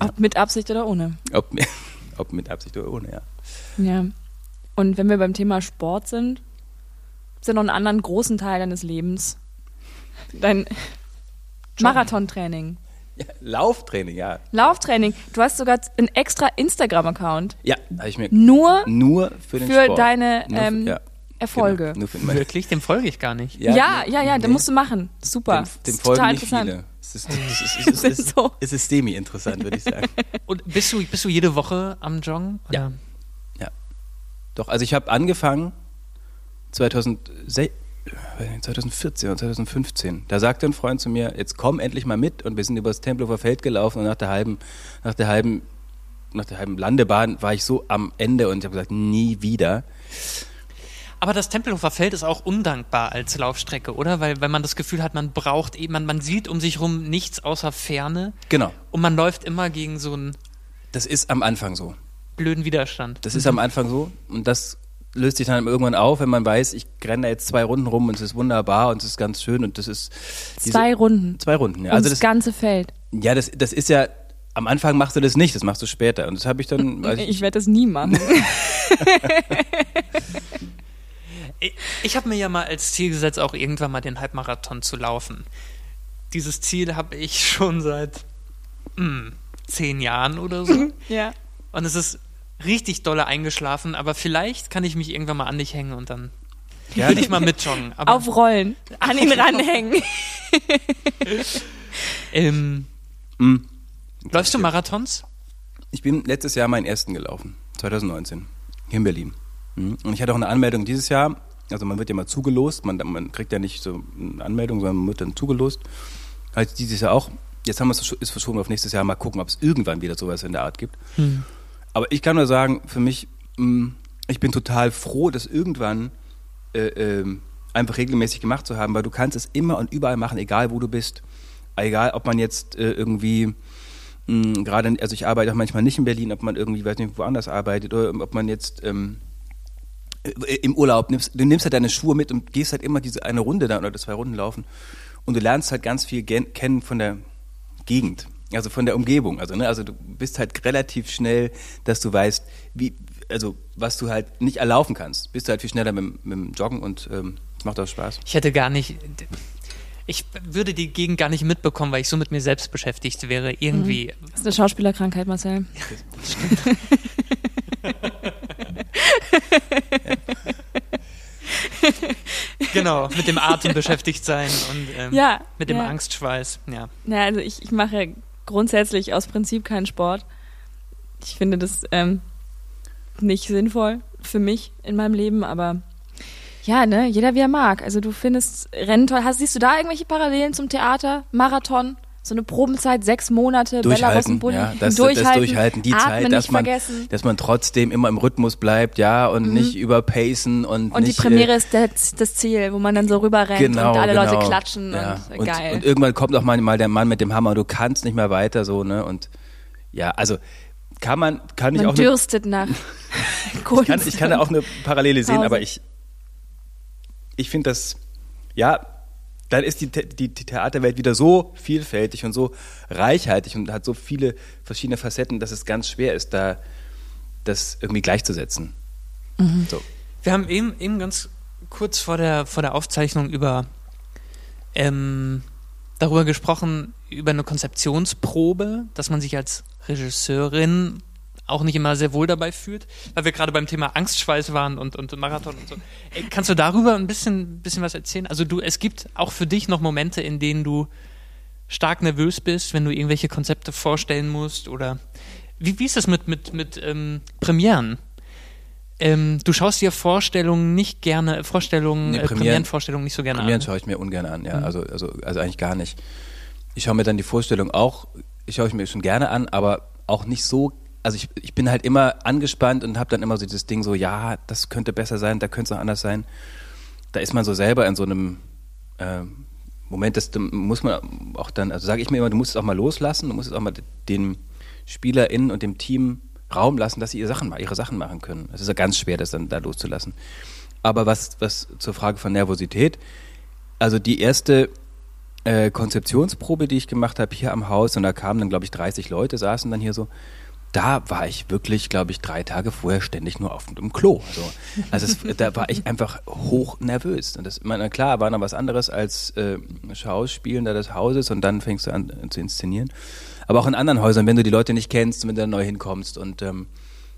Ob mit Absicht oder ohne.
Ob, ob mit Absicht oder ohne, ja.
Ja. Und wenn wir beim Thema Sport sind, ist ja noch einen anderen großen Teil deines Lebens. Dein Marathontraining.
Ja. Lauftraining, ja.
Lauftraining. Du hast sogar einen extra Instagram-Account.
Ja, habe ich mir
Nur
nur für den
für
Sport.
deine
Nur für-
ähm,
ja,
Erfolge.
Genau, nur für meine,
Wirklich? Dem folge ich gar nicht.
Ja, ja,
nee,
ja, ja,
nee.
den musst du machen. Super.
Dem, dem folgen
total
nicht
interessant.
viele. Es ist, es ist, es ist,
so.
es ist semi-interessant, würde ich sagen.
Und bist du, bist du jede Woche am Joggen?
Ja.
Oder?
Doch, also ich habe angefangen 2006, 2014 oder 2015. Da sagte ein Freund zu mir, jetzt komm endlich mal mit und wir sind über das Tempelhofer Feld gelaufen und nach der halben, nach der halben, nach der halben Landebahn war ich so am Ende und ich habe gesagt, nie wieder.
Aber das Tempelhofer Feld ist auch undankbar als Laufstrecke, oder? Weil, weil man das Gefühl hat, man braucht eben, man, man sieht um sich rum nichts außer Ferne
Genau,
und man läuft immer gegen so einen
das ist am Anfang so.
blöden Widerstand.
Das ist am Anfang so und das löst sich dann irgendwann auf, wenn man weiß, ich renne da jetzt zwei Runden rum und es ist wunderbar und es ist ganz schön und das ist diese-
Zwei Runden.
zwei Runden. Ja. Also
das
das,
ganze Feld.
ja, das, das ist ja am Anfang machst du das nicht, das machst du später und das habe ich dann. weiß
Ich werde das nie machen.
Ich, ich habe mir ja mal als Ziel gesetzt, auch irgendwann mal den Halbmarathon zu laufen. Dieses Ziel habe ich schon seit hm, zehn Jahren oder so.
ja.
Und es ist richtig dolle eingeschlafen, aber vielleicht kann ich mich irgendwann mal an dich hängen und dann
Ja,
will ich mal mitjoggen. Aber
Auf Rollen. An ihn ranhängen.
ähm,
Mm.
läufst du Marathons?
Ich bin letztes Jahr meinen ersten gelaufen, 2019, hier in Berlin. Mhm. Und ich hatte auch eine Anmeldung dieses Jahr. Also man wird ja mal zugelost, man, man kriegt ja nicht so eine Anmeldung, sondern man wird dann zugelost. Halt dieses Jahr auch. Jetzt haben wir es ist verschoben auf nächstes Jahr. Mal gucken, ob es irgendwann wieder sowas in der Art gibt. Aber ich kann nur sagen, für mich, mh, ich bin total froh, das irgendwann äh, ähm, einfach regelmäßig gemacht zu haben, weil du kannst es immer und überall machen, egal wo du bist. Egal, ob man jetzt äh, irgendwie mh, gerade, also ich arbeite auch manchmal nicht in Berlin, ob man irgendwie, weiß nicht, woanders arbeitet oder ob man jetzt ähm, äh, im Urlaub nimmst, du nimmst halt deine Schuhe mit und gehst halt immer diese eine Runde da oder zwei Runden laufen und du lernst halt ganz viel kennen von der Gegend, also von der Umgebung. Also, ne, also du bist halt relativ schnell, dass du weißt, wie, also was du halt nicht erlaufen kannst, bist du halt viel schneller mit, mit dem Joggen und ähm, es macht auch Spaß.
Ich hätte gar nicht. Ich würde die Gegend gar nicht mitbekommen, weil ich so mit mir selbst beschäftigt wäre. Irgendwie.
Das ist eine Schauspielerkrankheit, Marcel.
Genau, mit dem Atem beschäftigt sein und ähm,
Ja.
mit dem
ja.
Angstschweiß. Ja.
Ja, also ich, ich mache grundsätzlich aus Prinzip keinen Sport. Ich finde das ähm, nicht sinnvoll für mich in meinem Leben, aber ja, ne, jeder wie er mag. Also du findest Rennen toll. Hast, siehst du da irgendwelche Parallelen zum Theater? Marathon? So eine Probenzeit, sechs Monate, Bella
Durchhalten,
Rosenbulli,
ja, das,
durchhalten,
das Durchhalten, die
Atmen
Zeit, dass man,
vergessen.
dass man trotzdem immer im Rhythmus bleibt, ja, und nicht überpacen und,
Und
nicht,
die Premiere ist das, das Ziel, wo man dann so rüberrennt
genau,
und alle
genau.
Leute klatschen
ja.
und,
und,
geil.
und irgendwann kommt auch mal, der Mann mit dem Hammer, du kannst nicht mehr weiter, so, ne, und ja, also kann man, kann ich
man
auch eine,
dürstet nach Kunst.
ich kann, ich kann da auch eine Parallele sehen, aber ich, ich finde das, ja, dann ist die, The- die, die Theaterwelt wieder so vielfältig und so reichhaltig und hat so viele verschiedene Facetten, dass es ganz schwer ist, da das irgendwie gleichzusetzen. So.
Wir haben eben, eben ganz kurz vor der, vor der Aufzeichnung über ähm, darüber gesprochen, über eine Konzeptionsprobe, dass man sich als Regisseurin auch nicht immer sehr wohl dabei fühlt, weil wir gerade beim Thema Angstschweiß waren und, und Marathon und so. Ey, kannst du darüber ein bisschen, bisschen was erzählen? Also du, es gibt auch für dich noch Momente, in denen du stark nervös bist, wenn du irgendwelche Konzepte vorstellen musst oder wie, wie ist das mit, mit, mit ähm, Premieren? Ähm, du schaust dir Vorstellungen nicht gerne, Vorstellungen,
Nee,
äh,
Premieren-
Premierenvorstellungen nicht so gerne
Premieren
an.
schaue ich mir ungern an, ja.
Mhm.
Also, also, also eigentlich gar nicht. Ich schaue mir dann die Vorstellung auch, ich schaue ich mir schon gerne an, aber auch nicht so. Also ich, ich bin halt immer angespannt und habe dann immer so dieses Ding so, ja, das könnte besser sein, da könnte es auch anders sein. Da ist man so selber in so einem ähm, Moment, das da muss man auch dann, also sage ich mir immer, du musst es auch mal loslassen, du musst es auch mal den SpielerInnen und dem Team Raum lassen, dass sie ihre Sachen, ihre Sachen machen können. Es ist ja ganz schwer, das dann da loszulassen. Aber was, was zur Frage von Nervosität, also die erste äh, Konzeptionsprobe, die ich gemacht habe hier am Haus, und da kamen dann, glaube ich, 30 Leute, saßen dann hier so, da war ich wirklich, glaube ich, drei Tage vorher ständig nur auf dem Klo. Also, also es, da war ich einfach hoch nervös. Und das, meine, klar, war noch was anderes als äh, Schauspielen da des Hauses und dann fängst du an äh, zu inszenieren. Aber auch in anderen Häusern, wenn du die Leute nicht kennst wenn du da neu hinkommst und ähm,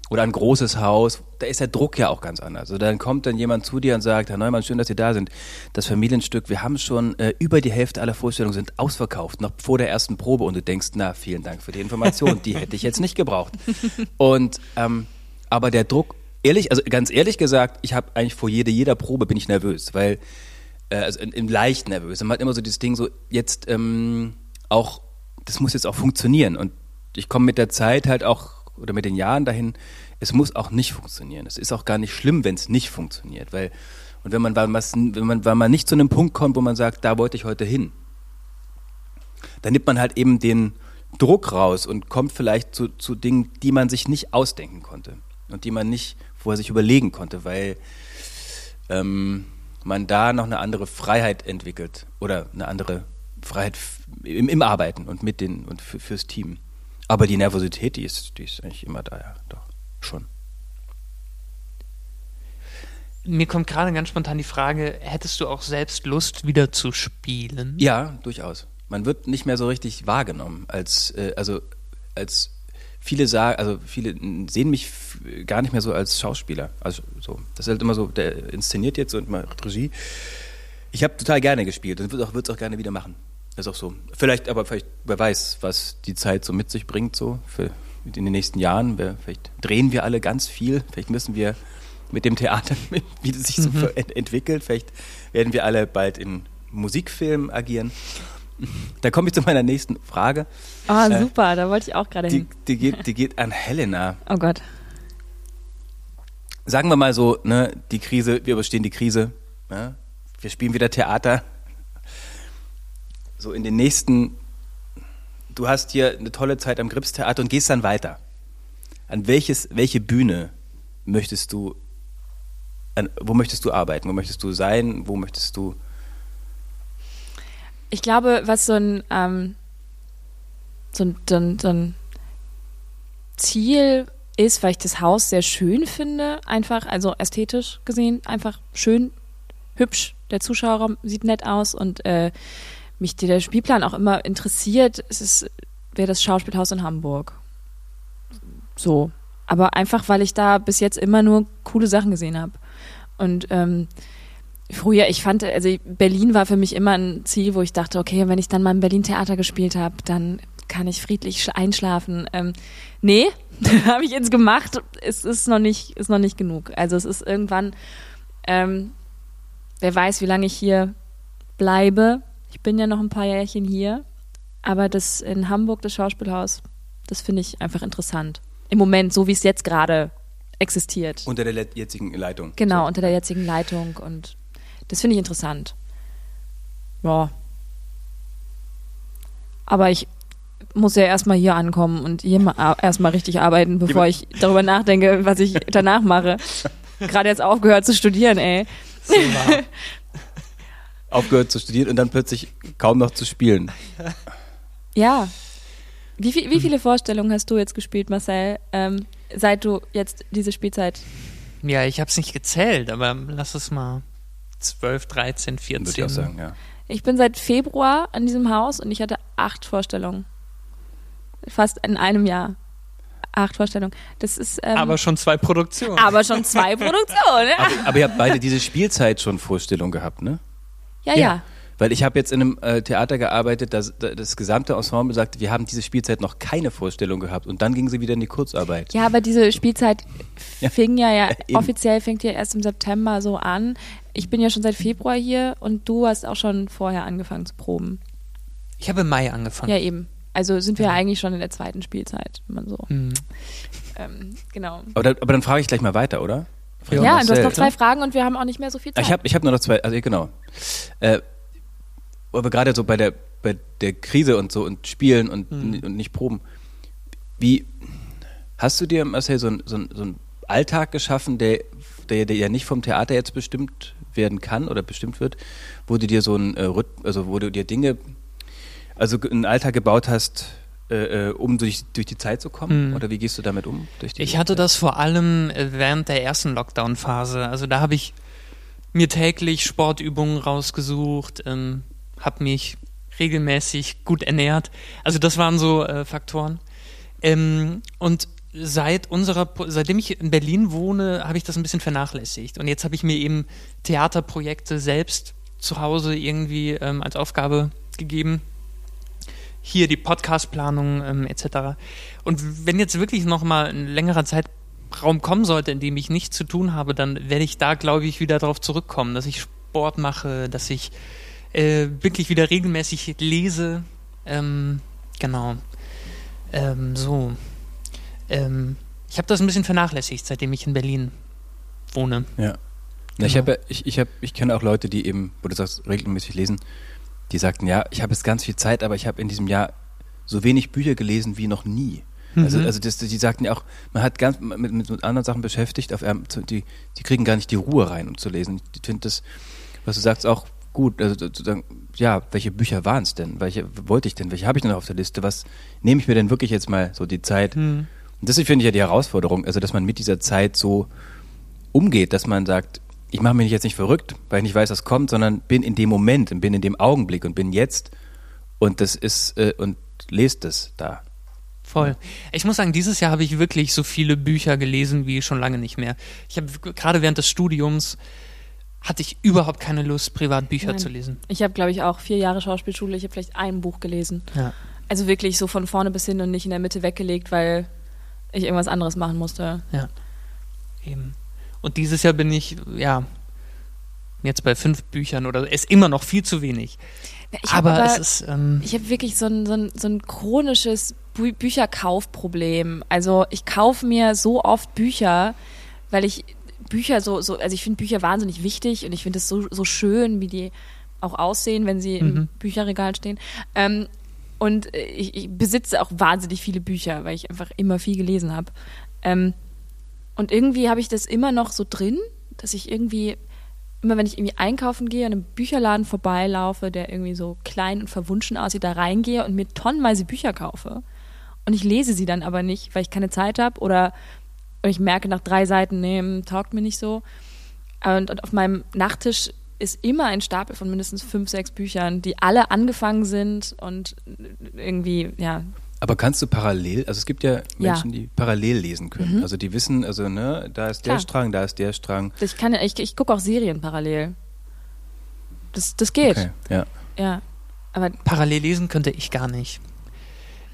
oder ein großes Haus, da ist der Druck ja auch ganz anders. Also dann kommt dann jemand zu dir und sagt, Herr Neumann, schön, dass Sie da sind. Das Familienstück, wir haben schon äh, über die Hälfte aller Vorstellungen sind ausverkauft, noch vor der ersten Probe. Und du denkst, na, vielen Dank für die Information, die hätte ich jetzt nicht gebraucht. Und ähm, aber der Druck, ehrlich, also ganz ehrlich gesagt, ich habe eigentlich vor jeder, jeder Probe bin ich nervös, weil äh, also in, in leicht nervös. Man hat immer so dieses Ding so, jetzt ähm, auch, das muss jetzt auch funktionieren. Und ich komme mit der Zeit halt auch, oder mit den Jahren dahin, es muss auch nicht funktionieren. Es ist auch gar nicht schlimm, wenn es nicht funktioniert. Weil, und wenn man, was- wenn man, weil man nicht zu einem Punkt kommt, wo man sagt, da wollte ich heute hin, dann nimmt man halt eben den Druck raus und kommt vielleicht zu, zu Dingen, die man sich nicht ausdenken konnte und die man nicht vorher sich überlegen konnte, weil ähm, man da noch eine andere Freiheit entwickelt oder eine andere Freiheit im, im Arbeiten und mit den und für, fürs Team. Aber die Nervosität, die ist, die ist eigentlich immer da, ja, doch, schon.
Mir kommt gerade ganz spontan die Frage, hättest du auch selbst Lust, wieder zu spielen?
Ja, durchaus. Man wird nicht mehr so richtig wahrgenommen als, äh, also als viele sagen, also viele sehen mich gar nicht mehr so als Schauspieler. Also so, das ist halt immer so, der inszeniert jetzt und macht Regie. Ich habe total gerne gespielt und würde auch, würd's auch gerne wieder machen. Ist auch so. Vielleicht, aber vielleicht, wer weiß, was die Zeit so mit sich bringt, so für in den nächsten Jahren. Wer, vielleicht drehen wir alle ganz viel. Vielleicht müssen wir mit dem Theater, wie es sich so ent entwickelt, vielleicht werden wir alle bald in Musikfilmen agieren. Da komme ich zu meiner nächsten Frage.
Ah,
Äh,
super, da wollte ich auch gerade hin.
die, geht, die geht an Helena.
Oh Gott.
Sagen wir mal so, ne, die Krise, wir überstehen die Krise. Ja? Wir spielen wieder Theater. So in den nächsten, du hast hier eine tolle Zeit am Gripstheater und gehst dann weiter. An welches, welche Bühne möchtest du, an, wo möchtest du arbeiten? Wo möchtest du sein? Wo möchtest du
Ich glaube, was so ein, ähm, so ein, so ein, so ein Ziel ist, weil ich das Haus sehr schön finde, einfach, also ästhetisch gesehen, einfach schön, hübsch. Der Zuschauerraum sieht nett aus und äh, mich der Spielplan auch immer interessiert. Es ist, wäre das Schauspielhaus in Hamburg. So. Aber einfach, weil ich da bis jetzt immer nur coole Sachen gesehen habe. Und ähm, Früher, ich fand, also Berlin war für mich immer ein Ziel, wo ich dachte, okay, wenn ich dann mal im Berlin Theater gespielt habe, dann kann ich friedlich sch- einschlafen. Ähm, nee, habe ich jetzt gemacht. Es ist noch nicht, ist noch nicht genug. Also es ist irgendwann, ähm, wer weiß, wie lange ich hier bleibe. Ich bin ja noch ein paar Jährchen hier, aber das in Hamburg, das Schauspielhaus, das finde ich einfach interessant. Im Moment, so wie es jetzt gerade existiert.
unter der jetzigen Leitung?
Genau,
So.
unter der jetzigen Leitung und das finde ich interessant. Ja. Aber ich muss ja erstmal hier ankommen und hier mal erstmal richtig arbeiten, bevor ich darüber nachdenke, was ich danach mache. Gerade jetzt aufgehört zu studieren, ey.
Aufgehört zu studieren und dann plötzlich kaum noch zu spielen.
Ja. Wie, viel, wie viele Vorstellungen hast du jetzt gespielt, Marcel, ähm, seit du jetzt diese Spielzeit?
Ja, ich habe es nicht gezählt, aber lass es mal 12, 13, 14.
Würde ich auch sagen, ja.
Ich bin seit Februar an diesem Haus und ich hatte acht Vorstellungen. Fast in einem Jahr. Acht Vorstellungen. Das ist. Ähm,
Aber schon zwei Produktionen.
aber schon zwei Produktionen. Ja,
Aber, aber ihr habt beide diese Spielzeit schon Vorstellung gehabt, ne?
Ja. ja.
Weil ich habe jetzt in einem äh, Theater gearbeitet, das, das gesamte Ensemble sagte, wir haben diese Spielzeit noch keine Vorstellung gehabt. Und dann gingen sie wieder in die Kurzarbeit.
Ja, aber diese Spielzeit
Ja.
fing ja, ja
eben.
offiziell fängt ja erst im September so an. Ich bin ja schon seit Februar hier und du hast auch schon vorher angefangen zu proben.
Ich habe im Mai angefangen.
Ja, eben. Also sind wir ja eigentlich schon in der zweiten Spielzeit, wenn man so.
Mhm.
Ähm, genau.
Aber, da, aber dann frage ich gleich mal weiter, oder? Ich
Ja, und
Marcel.
du hast noch zwei Fragen und wir haben auch nicht mehr so viel Zeit.
Ich habe ich hab nur noch zwei, also genau. Äh, aber gerade so bei der, bei der Krise und so und Spielen und,
Mhm.
und nicht Proben, wie hast du dir, Marcel, so, ein- so, ein- so einen Alltag geschaffen, der, der, der ja nicht vom Theater jetzt bestimmt werden kann oder bestimmt wird, wo du dir so ein äh, also wo du dir Dinge, also einen Alltag gebaut hast, äh, äh, um durch, durch die Zeit zu kommen?
Mhm.
Oder wie gehst du damit um? Durch die
Ich hatte
Zeit?
das vor allem äh, während der ersten Lockdown-Phase. Also da habe ich mir täglich Sportübungen rausgesucht, ähm, habe mich regelmäßig gut ernährt. Also das waren so äh, Faktoren. Ähm, und seit unserer, seitdem ich in Berlin wohne, habe ich das ein bisschen vernachlässigt. Und jetzt habe ich mir eben Theaterprojekte selbst zu Hause irgendwie ähm, als Aufgabe gegeben. Hier die Podcastplanung ähm, etc. Und wenn jetzt wirklich noch mal ein längerer Zeitraum kommen sollte, in dem ich nichts zu tun habe, dann werde ich da, glaube ich, wieder darauf zurückkommen, dass ich Sport mache, dass ich äh, wirklich wieder regelmäßig lese. Ähm, genau. Ähm, so. Ähm, ich habe das ein bisschen vernachlässigt, seitdem ich in Berlin wohne.
Ja. Na, ich,
Genau.
habe, ja- ich, ich, hab, ich kenne auch Leute, die eben, wo du sagst, regelmäßig lesen, die sagten, ja, ich habe jetzt ganz viel Zeit, aber ich habe in diesem Jahr so wenig Bücher gelesen wie noch nie. Also,
Mhm.
also das, die sagten ja auch, man hat ganz mit, mit, anderen Sachen beschäftigt, auf zu- die, die kriegen gar nicht die Ruhe rein, um zu lesen. Ich finde das, was du sagst, auch gut. Also sozusagen, ja, welche Bücher waren es denn? Welche wollte ich denn? Welche habe ich denn auf der Liste? Was nehme ich mir denn wirklich jetzt mal so die Zeit?
Mhm.
Und das finde ich ja die Herausforderung, also dass man mit dieser Zeit so umgeht, dass man sagt, ich mache mich jetzt nicht verrückt, weil ich nicht weiß, was kommt, sondern bin in dem Moment und bin in dem Augenblick und bin jetzt und das ist äh, und lest es da.
Voll. Ich muss sagen, dieses Jahr habe ich wirklich so viele Bücher gelesen wie schon lange nicht mehr. Ich habe gerade während des Studiums hatte ich überhaupt keine Lust, privat Bücher
Nein.
zu lesen.
Ich habe, glaube ich, auch vier Jahre Schauspielschule. Ich habe vielleicht ein Buch gelesen.
Ja.
Also wirklich so von vorne bis hin und nicht in der Mitte weggelegt, weil ich irgendwas anderes machen musste.
Eben. Und dieses Jahr bin ich, ja, jetzt bei fünf Büchern oder ist immer noch viel zu wenig.
Ich hab
aber, es ist, ähm,
Ich habe wirklich so ein, so ein, so ein chronisches Bü Bücherkaufproblem. Also ich kaufe mir so oft Bücher, weil ich Bücher so, so also ich finde Bücher wahnsinnig wichtig und ich finde es so, so schön, wie die auch aussehen, wenn sie
Mhm.
im Bücherregal stehen. Ähm, und ich, ich besitze auch wahnsinnig viele Bücher, weil ich einfach immer viel gelesen habe. Ähm, und irgendwie habe ich das immer noch so drin, dass ich irgendwie, immer wenn ich irgendwie einkaufen gehe und im Bücherladen vorbeilaufe, der irgendwie so klein und verwunschen aussieht, da reingehe und mir tonnenweise Bücher kaufe. Und ich lese sie dann aber nicht, weil ich keine Zeit habe oder ich merke nach drei Seiten, nee, hm, taugt mir nicht so. Und, und auf meinem Nachttisch ist immer ein Stapel von mindestens fünf, sechs Büchern, die alle angefangen sind und irgendwie, ja,
Aber kannst du parallel, also es gibt ja
Ja.
Menschen, die parallel lesen können. Also die wissen, also ne, da ist der
Klar.
Strang, da ist der Strang.
ich kann ja, ich, ich gucke auch Serien parallel. Das, das geht,
Okay, ja.
ja. Aber
parallel lesen könnte ich gar nicht.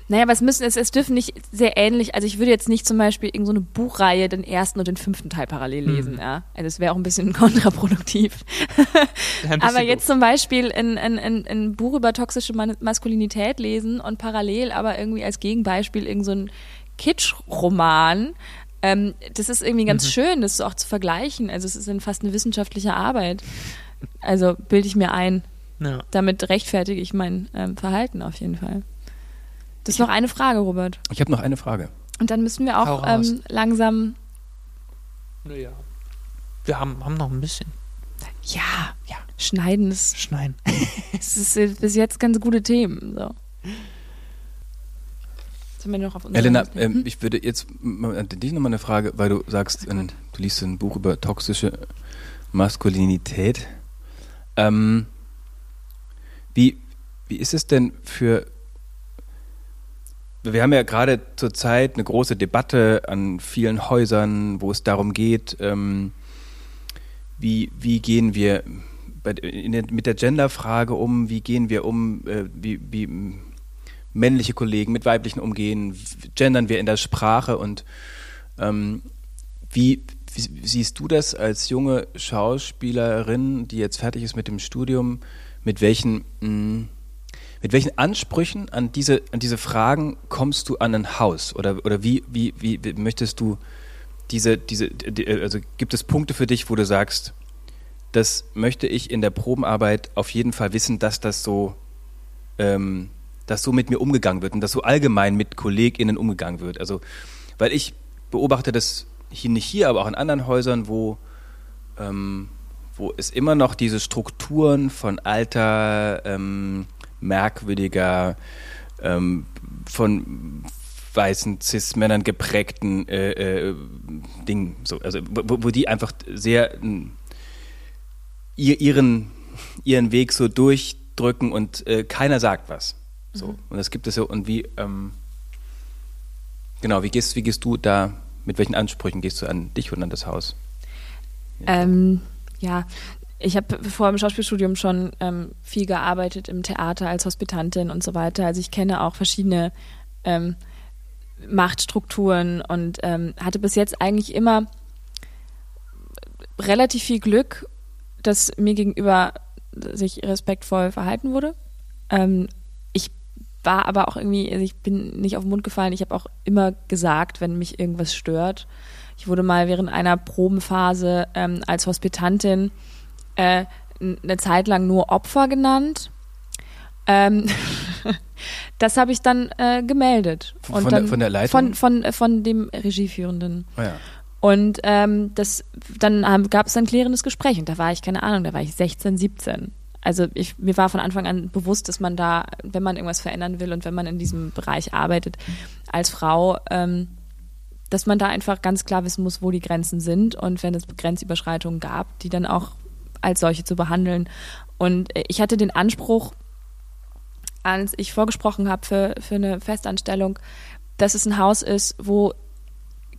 Naja, aber es müssen, es, es dürfen nicht sehr ähnlich, also ich würde jetzt nicht zum Beispiel irgendeine so eine Buchreihe den ersten und den fünften Teil parallel lesen,
Mhm.
ja. Also das wäre auch ein bisschen kontraproduktiv.
Ein bisschen
Aber jetzt
doof.
zum Beispiel ein, ein, ein, ein Buch über toxische Maskulinität lesen und parallel aber irgendwie als Gegenbeispiel irgend so ein Kitsch-Roman. Ähm, das ist irgendwie ganz
Mhm.
schön, das so auch zu vergleichen. Also es ist fast eine wissenschaftliche Arbeit. Also bilde ich mir ein.
Ja.
Damit rechtfertige ich mein ähm, Verhalten auf jeden Fall. Das ist noch eine Frage, Robert.
Ich habe noch eine Frage.
Und dann müssen wir auch ähm, langsam.
Naja. Wir haben, haben noch ein bisschen.
Ja, ja. Schneiden ist,
Schneiden.
es ist äh, bis jetzt ganz gute Themen. So. Sind wir noch auf unserer
Elena, ähm,
Hm?
ich würde jetzt mal an dich nochmal eine Frage, weil du sagst, ähm, du liest ein Buch über toxische Maskulinität. Ähm, wie, wie ist es denn für, wir haben ja gerade zurzeit eine große Debatte an vielen Häusern, wo es darum geht, ähm, wie, wie gehen wir bei, der, mit der Genderfrage um, wie gehen wir um, äh, wie, wie männliche Kollegen mit weiblichen umgehen, gendern wir in der Sprache und ähm, wie, wie, siehst du das als junge Schauspielerin, die jetzt fertig ist mit dem Studium, mit welchen mh, mm, mit welchen Ansprüchen an diese, an diese Fragen kommst du an ein Haus? Oder, oder wie, wie, wie möchtest du diese, diese, die, also gibt es Punkte für dich, wo du sagst, das möchte ich in der Probenarbeit auf jeden Fall wissen, dass das so, ähm, dass so mit mir umgegangen wird und dass so allgemein mit KollegInnen umgegangen wird. Also, weil ich beobachte das hier nicht hier, aber auch in anderen Häusern, wo, ähm, wo es immer noch diese Strukturen von alter, ähm, merkwürdiger, ähm, von weißen Cis-Männern geprägten äh, äh, Ding, so, also wo, wo die einfach sehr äh, ihren, ihren Weg so durchdrücken und äh, keiner sagt was. So. Mhm. Und das gibt es so, und wie, ähm, genau, wie gehst, wie gehst du da, mit welchen Ansprüchen gehst du an dich und an das Haus?
Ähm, ja, ich habe vor dem Schauspielstudium schon ähm, viel gearbeitet im Theater als Hospitantin und so weiter. Also ich kenne auch verschiedene ähm, Machtstrukturen und ähm, hatte bis jetzt eigentlich immer relativ viel Glück, dass mir gegenüber sich respektvoll verhalten wurde. Ähm, ich war aber auch irgendwie, also ich bin nicht auf den Mund gefallen. Ich habe auch immer gesagt, wenn mich irgendwas stört. Ich wurde mal während einer Probenphase ähm, als Hospitantin äh, eine Zeit lang nur Opfer genannt. Ähm, das habe ich dann äh, gemeldet.
Von,
und dann,
der, von der Leitung?
Von, von, von dem Regieführenden.
Oh ja.
Und ähm, das, dann gab es ein klärendes Gespräch und da war ich, keine Ahnung, da war ich 16, 17. Also ich, mir war von Anfang an bewusst, dass man da, wenn man irgendwas verändern will und wenn man in diesem Bereich arbeitet, als Frau, ähm, dass man da einfach ganz klar wissen muss, wo die Grenzen sind und wenn es Grenzüberschreitungen gab, die dann auch als solche zu behandeln. Und ich hatte den Anspruch, als ich vorgesprochen habe für, für eine Festanstellung, dass es ein Haus ist, wo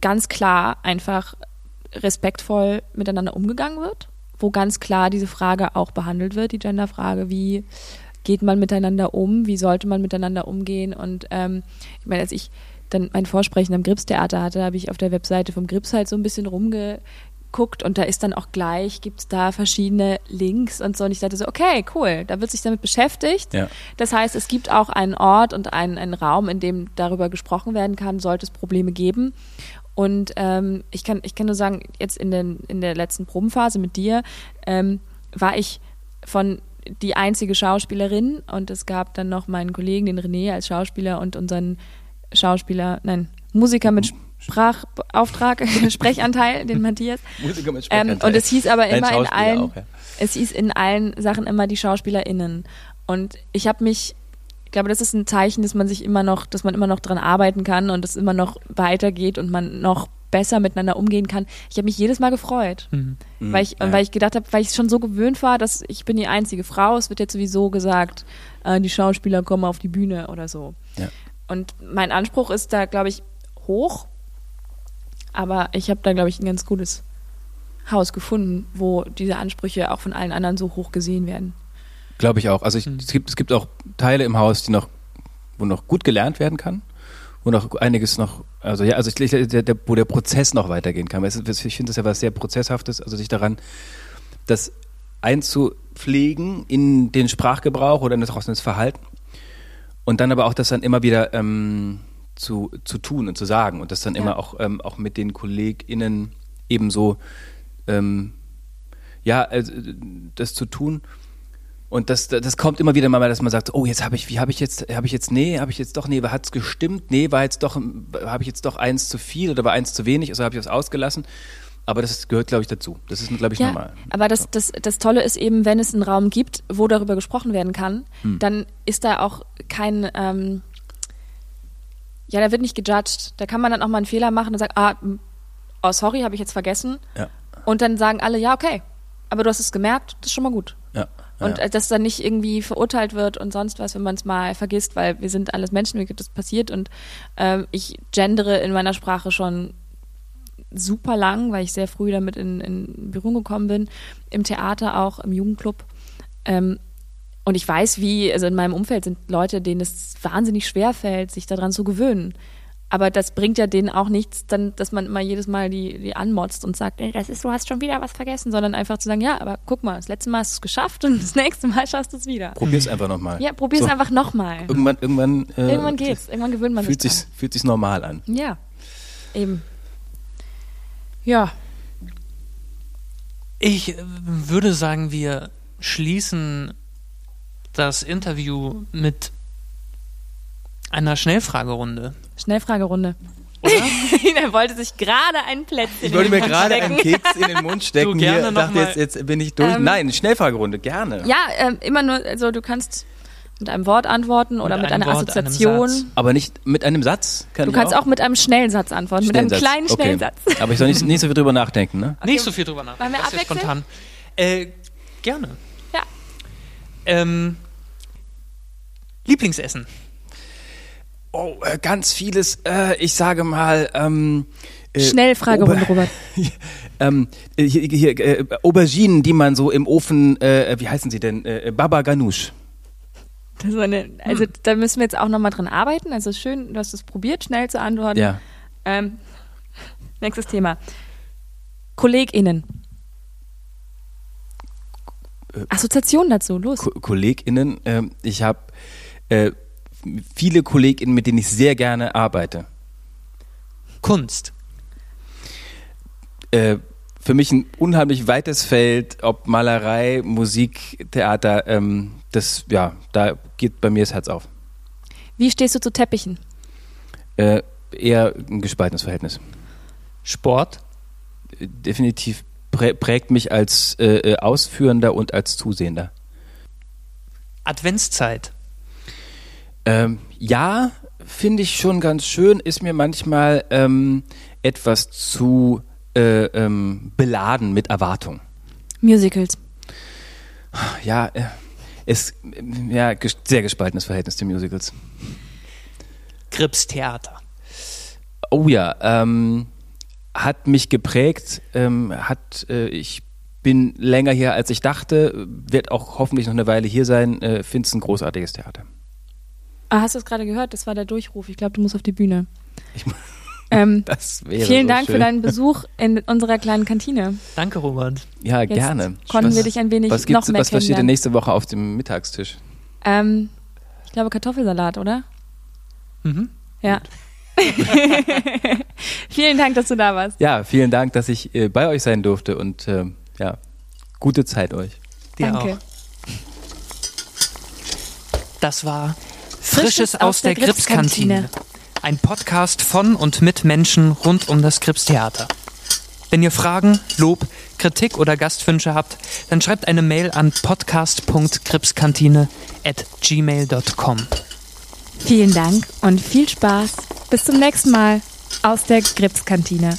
ganz klar einfach respektvoll miteinander umgegangen wird, wo ganz klar diese Frage auch behandelt wird, die Genderfrage, wie geht man miteinander um, wie sollte man miteinander umgehen. Und ähm, ich meine, als ich dann mein Vorsprechen am Gripstheater hatte, habe ich auf der Webseite vom Grips halt so ein bisschen rumge guckt und da ist dann auch gleich, gibt es da verschiedene Links und so. Und ich dachte so, okay, cool, da wird sich damit beschäftigt.
Ja.
Das heißt, es gibt auch einen Ort und einen, einen Raum, in dem darüber gesprochen werden kann, sollte es Probleme geben. Und ähm, ich, kann, ich kann nur sagen, jetzt in, den, in der letzten Probenphase mit dir ähm, war ich von die einzige Schauspielerin und es gab dann noch meinen Kollegen, den René als Schauspieler und unseren Schauspieler, nein, Musiker mit Sprachauftrag, Sprechanteil, den Matthias.
Musiker mit
ähm,
Sprechanteil.
und es hieß aber immer in allen,
auch, ja.
es hieß in allen Sachen immer die SchauspielerInnen. Und ich habe mich, ich glaube, das ist ein Zeichen, dass man sich immer noch, dass man immer noch dran arbeiten kann und es immer noch weitergeht und man noch besser miteinander umgehen kann. Ich habe mich jedes Mal gefreut,
Mhm.
weil ich,
ja.
weil ich gedacht habe, weil ich schon so gewöhnt war, dass ich bin die einzige Frau. Es wird jetzt sowieso gesagt, äh, die Schauspieler kommen auf die Bühne oder so.
Ja.
Und mein Anspruch ist da, glaube ich, hoch. Aber ich habe da, glaube ich, ein ganz gutes Haus gefunden, wo diese Ansprüche auch von allen anderen so hoch gesehen werden.
Glaube ich auch. Also ich,
Mhm.
es, gibt, es gibt auch Teile im Haus, die noch, wo noch gut gelernt werden kann, wo noch einiges noch, also ja, also ich, der, der, wo der Prozess noch weitergehen kann. Es Ich finde das ja was sehr Prozesshaftes, also sich daran, das einzupflegen in den Sprachgebrauch oder in das, auch in das Verhalten und dann aber auch das dann immer wieder ähm, zu, zu tun und zu sagen und das dann
Ja.
immer auch, ähm, auch mit den KollegInnen ebenso ähm, ja, also, das zu tun. Und das, das kommt immer wieder mal, dass man sagt, oh, jetzt habe ich, wie habe ich jetzt, habe ich jetzt, nee, habe ich jetzt doch, nee, hat es gestimmt, nee, war jetzt doch, habe ich jetzt doch eins zu viel oder war eins zu wenig, also habe ich das ausgelassen. Aber das gehört, glaube ich, dazu. Das ist, glaube ich,
Ja,
normal.
aber das, das, das Tolle ist eben, wenn es einen Raum gibt, wo darüber gesprochen werden kann,
Hm.
dann ist da auch kein, ähm, ja, da wird nicht gejudged. Da kann man dann auch mal einen Fehler machen und sagen, ah, oh, sorry, habe ich jetzt vergessen.
Ja,
Und dann sagen alle, ja, okay, aber du hast es gemerkt, das ist schon mal gut.
ja,
Und
Ja.
äh, dass dann nicht irgendwie verurteilt wird und sonst was, wenn man es mal vergisst, weil wir sind alles Menschen, wie das passiert und ähm, ich gendere in meiner Sprache schon super lang, weil ich sehr früh damit in, in Berührung gekommen bin, im Theater auch, im Jugendclub. Ähm, und ich weiß, wie, also in meinem Umfeld sind Leute, denen es wahnsinnig schwer fällt, sich daran zu gewöhnen. Aber das bringt ja denen auch nichts, dann, dass man immer jedes Mal die, die anmotzt und sagt, ey, das ist, du hast schon wieder was vergessen, sondern einfach zu sagen, ja, aber guck mal, das letzte Mal hast du es geschafft und das nächste Mal schaffst du es wieder.
Probier's einfach nochmal.
Ja, probier's
So,
einfach nochmal.
Irgendwann, irgendwann, äh,
Irgendwann geht's, irgendwann gewöhnt man
Fühlt
sich
sich, fühlt sich normal an.
dran. Ja, eben. Ja,
Ich äh, würde sagen, wir schließen das Interview mit einer Schnellfragerunde.
Schnellfragerunde.
Oder?
er wollte sich gerade ein Plätzchen
Ich wollte mir gerade einen Keks in den Mund stecken.
Du, gerne
Hier, dachte jetzt, jetzt bin ich durch.
Ähm,
Nein, Schnellfragerunde, gerne.
Ja, ähm, immer nur, also du kannst mit einem Wort antworten oder mit,
einem
einer
Wort,
Assoziation.
Satz.
Aber nicht mit einem Satz. Kann
Du
ich
kannst auch mit einem Schnellsatz antworten, mit
Schnellsatz.
einem kleinen
okay.
Schnellsatz.
Aber ich soll nicht, nicht so viel drüber nachdenken, ne?
Nicht so viel drüber nachdenken.
Wollen wir
das ist ja
abwechseln?
spontan. Äh, gerne. Ähm, Lieblingsessen.
Oh, äh, ganz vieles. Äh, ich sage mal. Ähm, äh,
Schnellfragerunde,
Ober-
Robert.
ähm, äh, hier, hier, äh, Auberginen, die man so im Ofen, äh, wie heißen sie denn? Äh, Baba Ganoush.
Das ist eine, also da müssen wir jetzt auch nochmal dran arbeiten. Also schön, du hast es probiert, schnell zu antworten.
Ja.
Ähm, nächstes Thema. KollegInnen.
Äh,
Assoziation dazu, los.
Ko KollegInnen. ähm, ich habe äh, viele KollegInnen, mit denen ich sehr gerne arbeite.
Kunst.
Äh, für mich ein unheimlich weites Feld, ob Malerei, Musik, Theater. Ähm, das, ja, da geht bei mir das Herz auf.
Wie stehst du zu Teppichen?
Äh, eher ein gespaltenes Verhältnis.
Sport.
Äh, Definitiv prägt mich als äh, äh, Ausführender und als Zusehender.
Adventszeit.
Ähm, ja, finde ich schon ganz schön, ist mir manchmal ähm, etwas zu äh, ähm, beladen mit Erwartung.
Musicals.
Ja, äh, ist äh, ja ges sehr gespaltenes Verhältnis zu Musicals.
Krips Theater.
Oh ja, ähm, hat mich geprägt, ähm, hat äh, ich bin länger hier als ich dachte, wird auch hoffentlich noch eine Weile hier sein, äh, finde es ein großartiges Theater.
Ah, hast du es gerade gehört? Das war der Durchruf. Ich glaube, du musst auf die Bühne.
Ich-
ähm,
Das wäre
vielen
so
Dank
schön.
für deinen Besuch in unserer kleinen Kantine.
Danke, Robert.
Ja,
Jetzt
gerne.
konnten
was,
wir dich ein wenig
was
noch mehr
was, was steht denn nächste Woche auf dem Mittagstisch?
Ähm, ich glaube Kartoffelsalat, oder?
Mhm.
Ja. Vielen Dank, dass du da warst.
Ja, vielen Dank, dass ich äh, bei euch sein durfte und äh, ja, gute Zeit euch.
Dir
Danke.
auch. Das war Frisches aus der Gripskantine. Ein Podcast von und mit Menschen rund um das Gripstheater. Wenn ihr Fragen, Lob, Kritik oder Gastwünsche habt, dann schreibt eine Mail an podcast.gripskantine at gmail.com.
Vielen Dank und viel Spaß. Bis zum nächsten Mal aus der Gripskantine.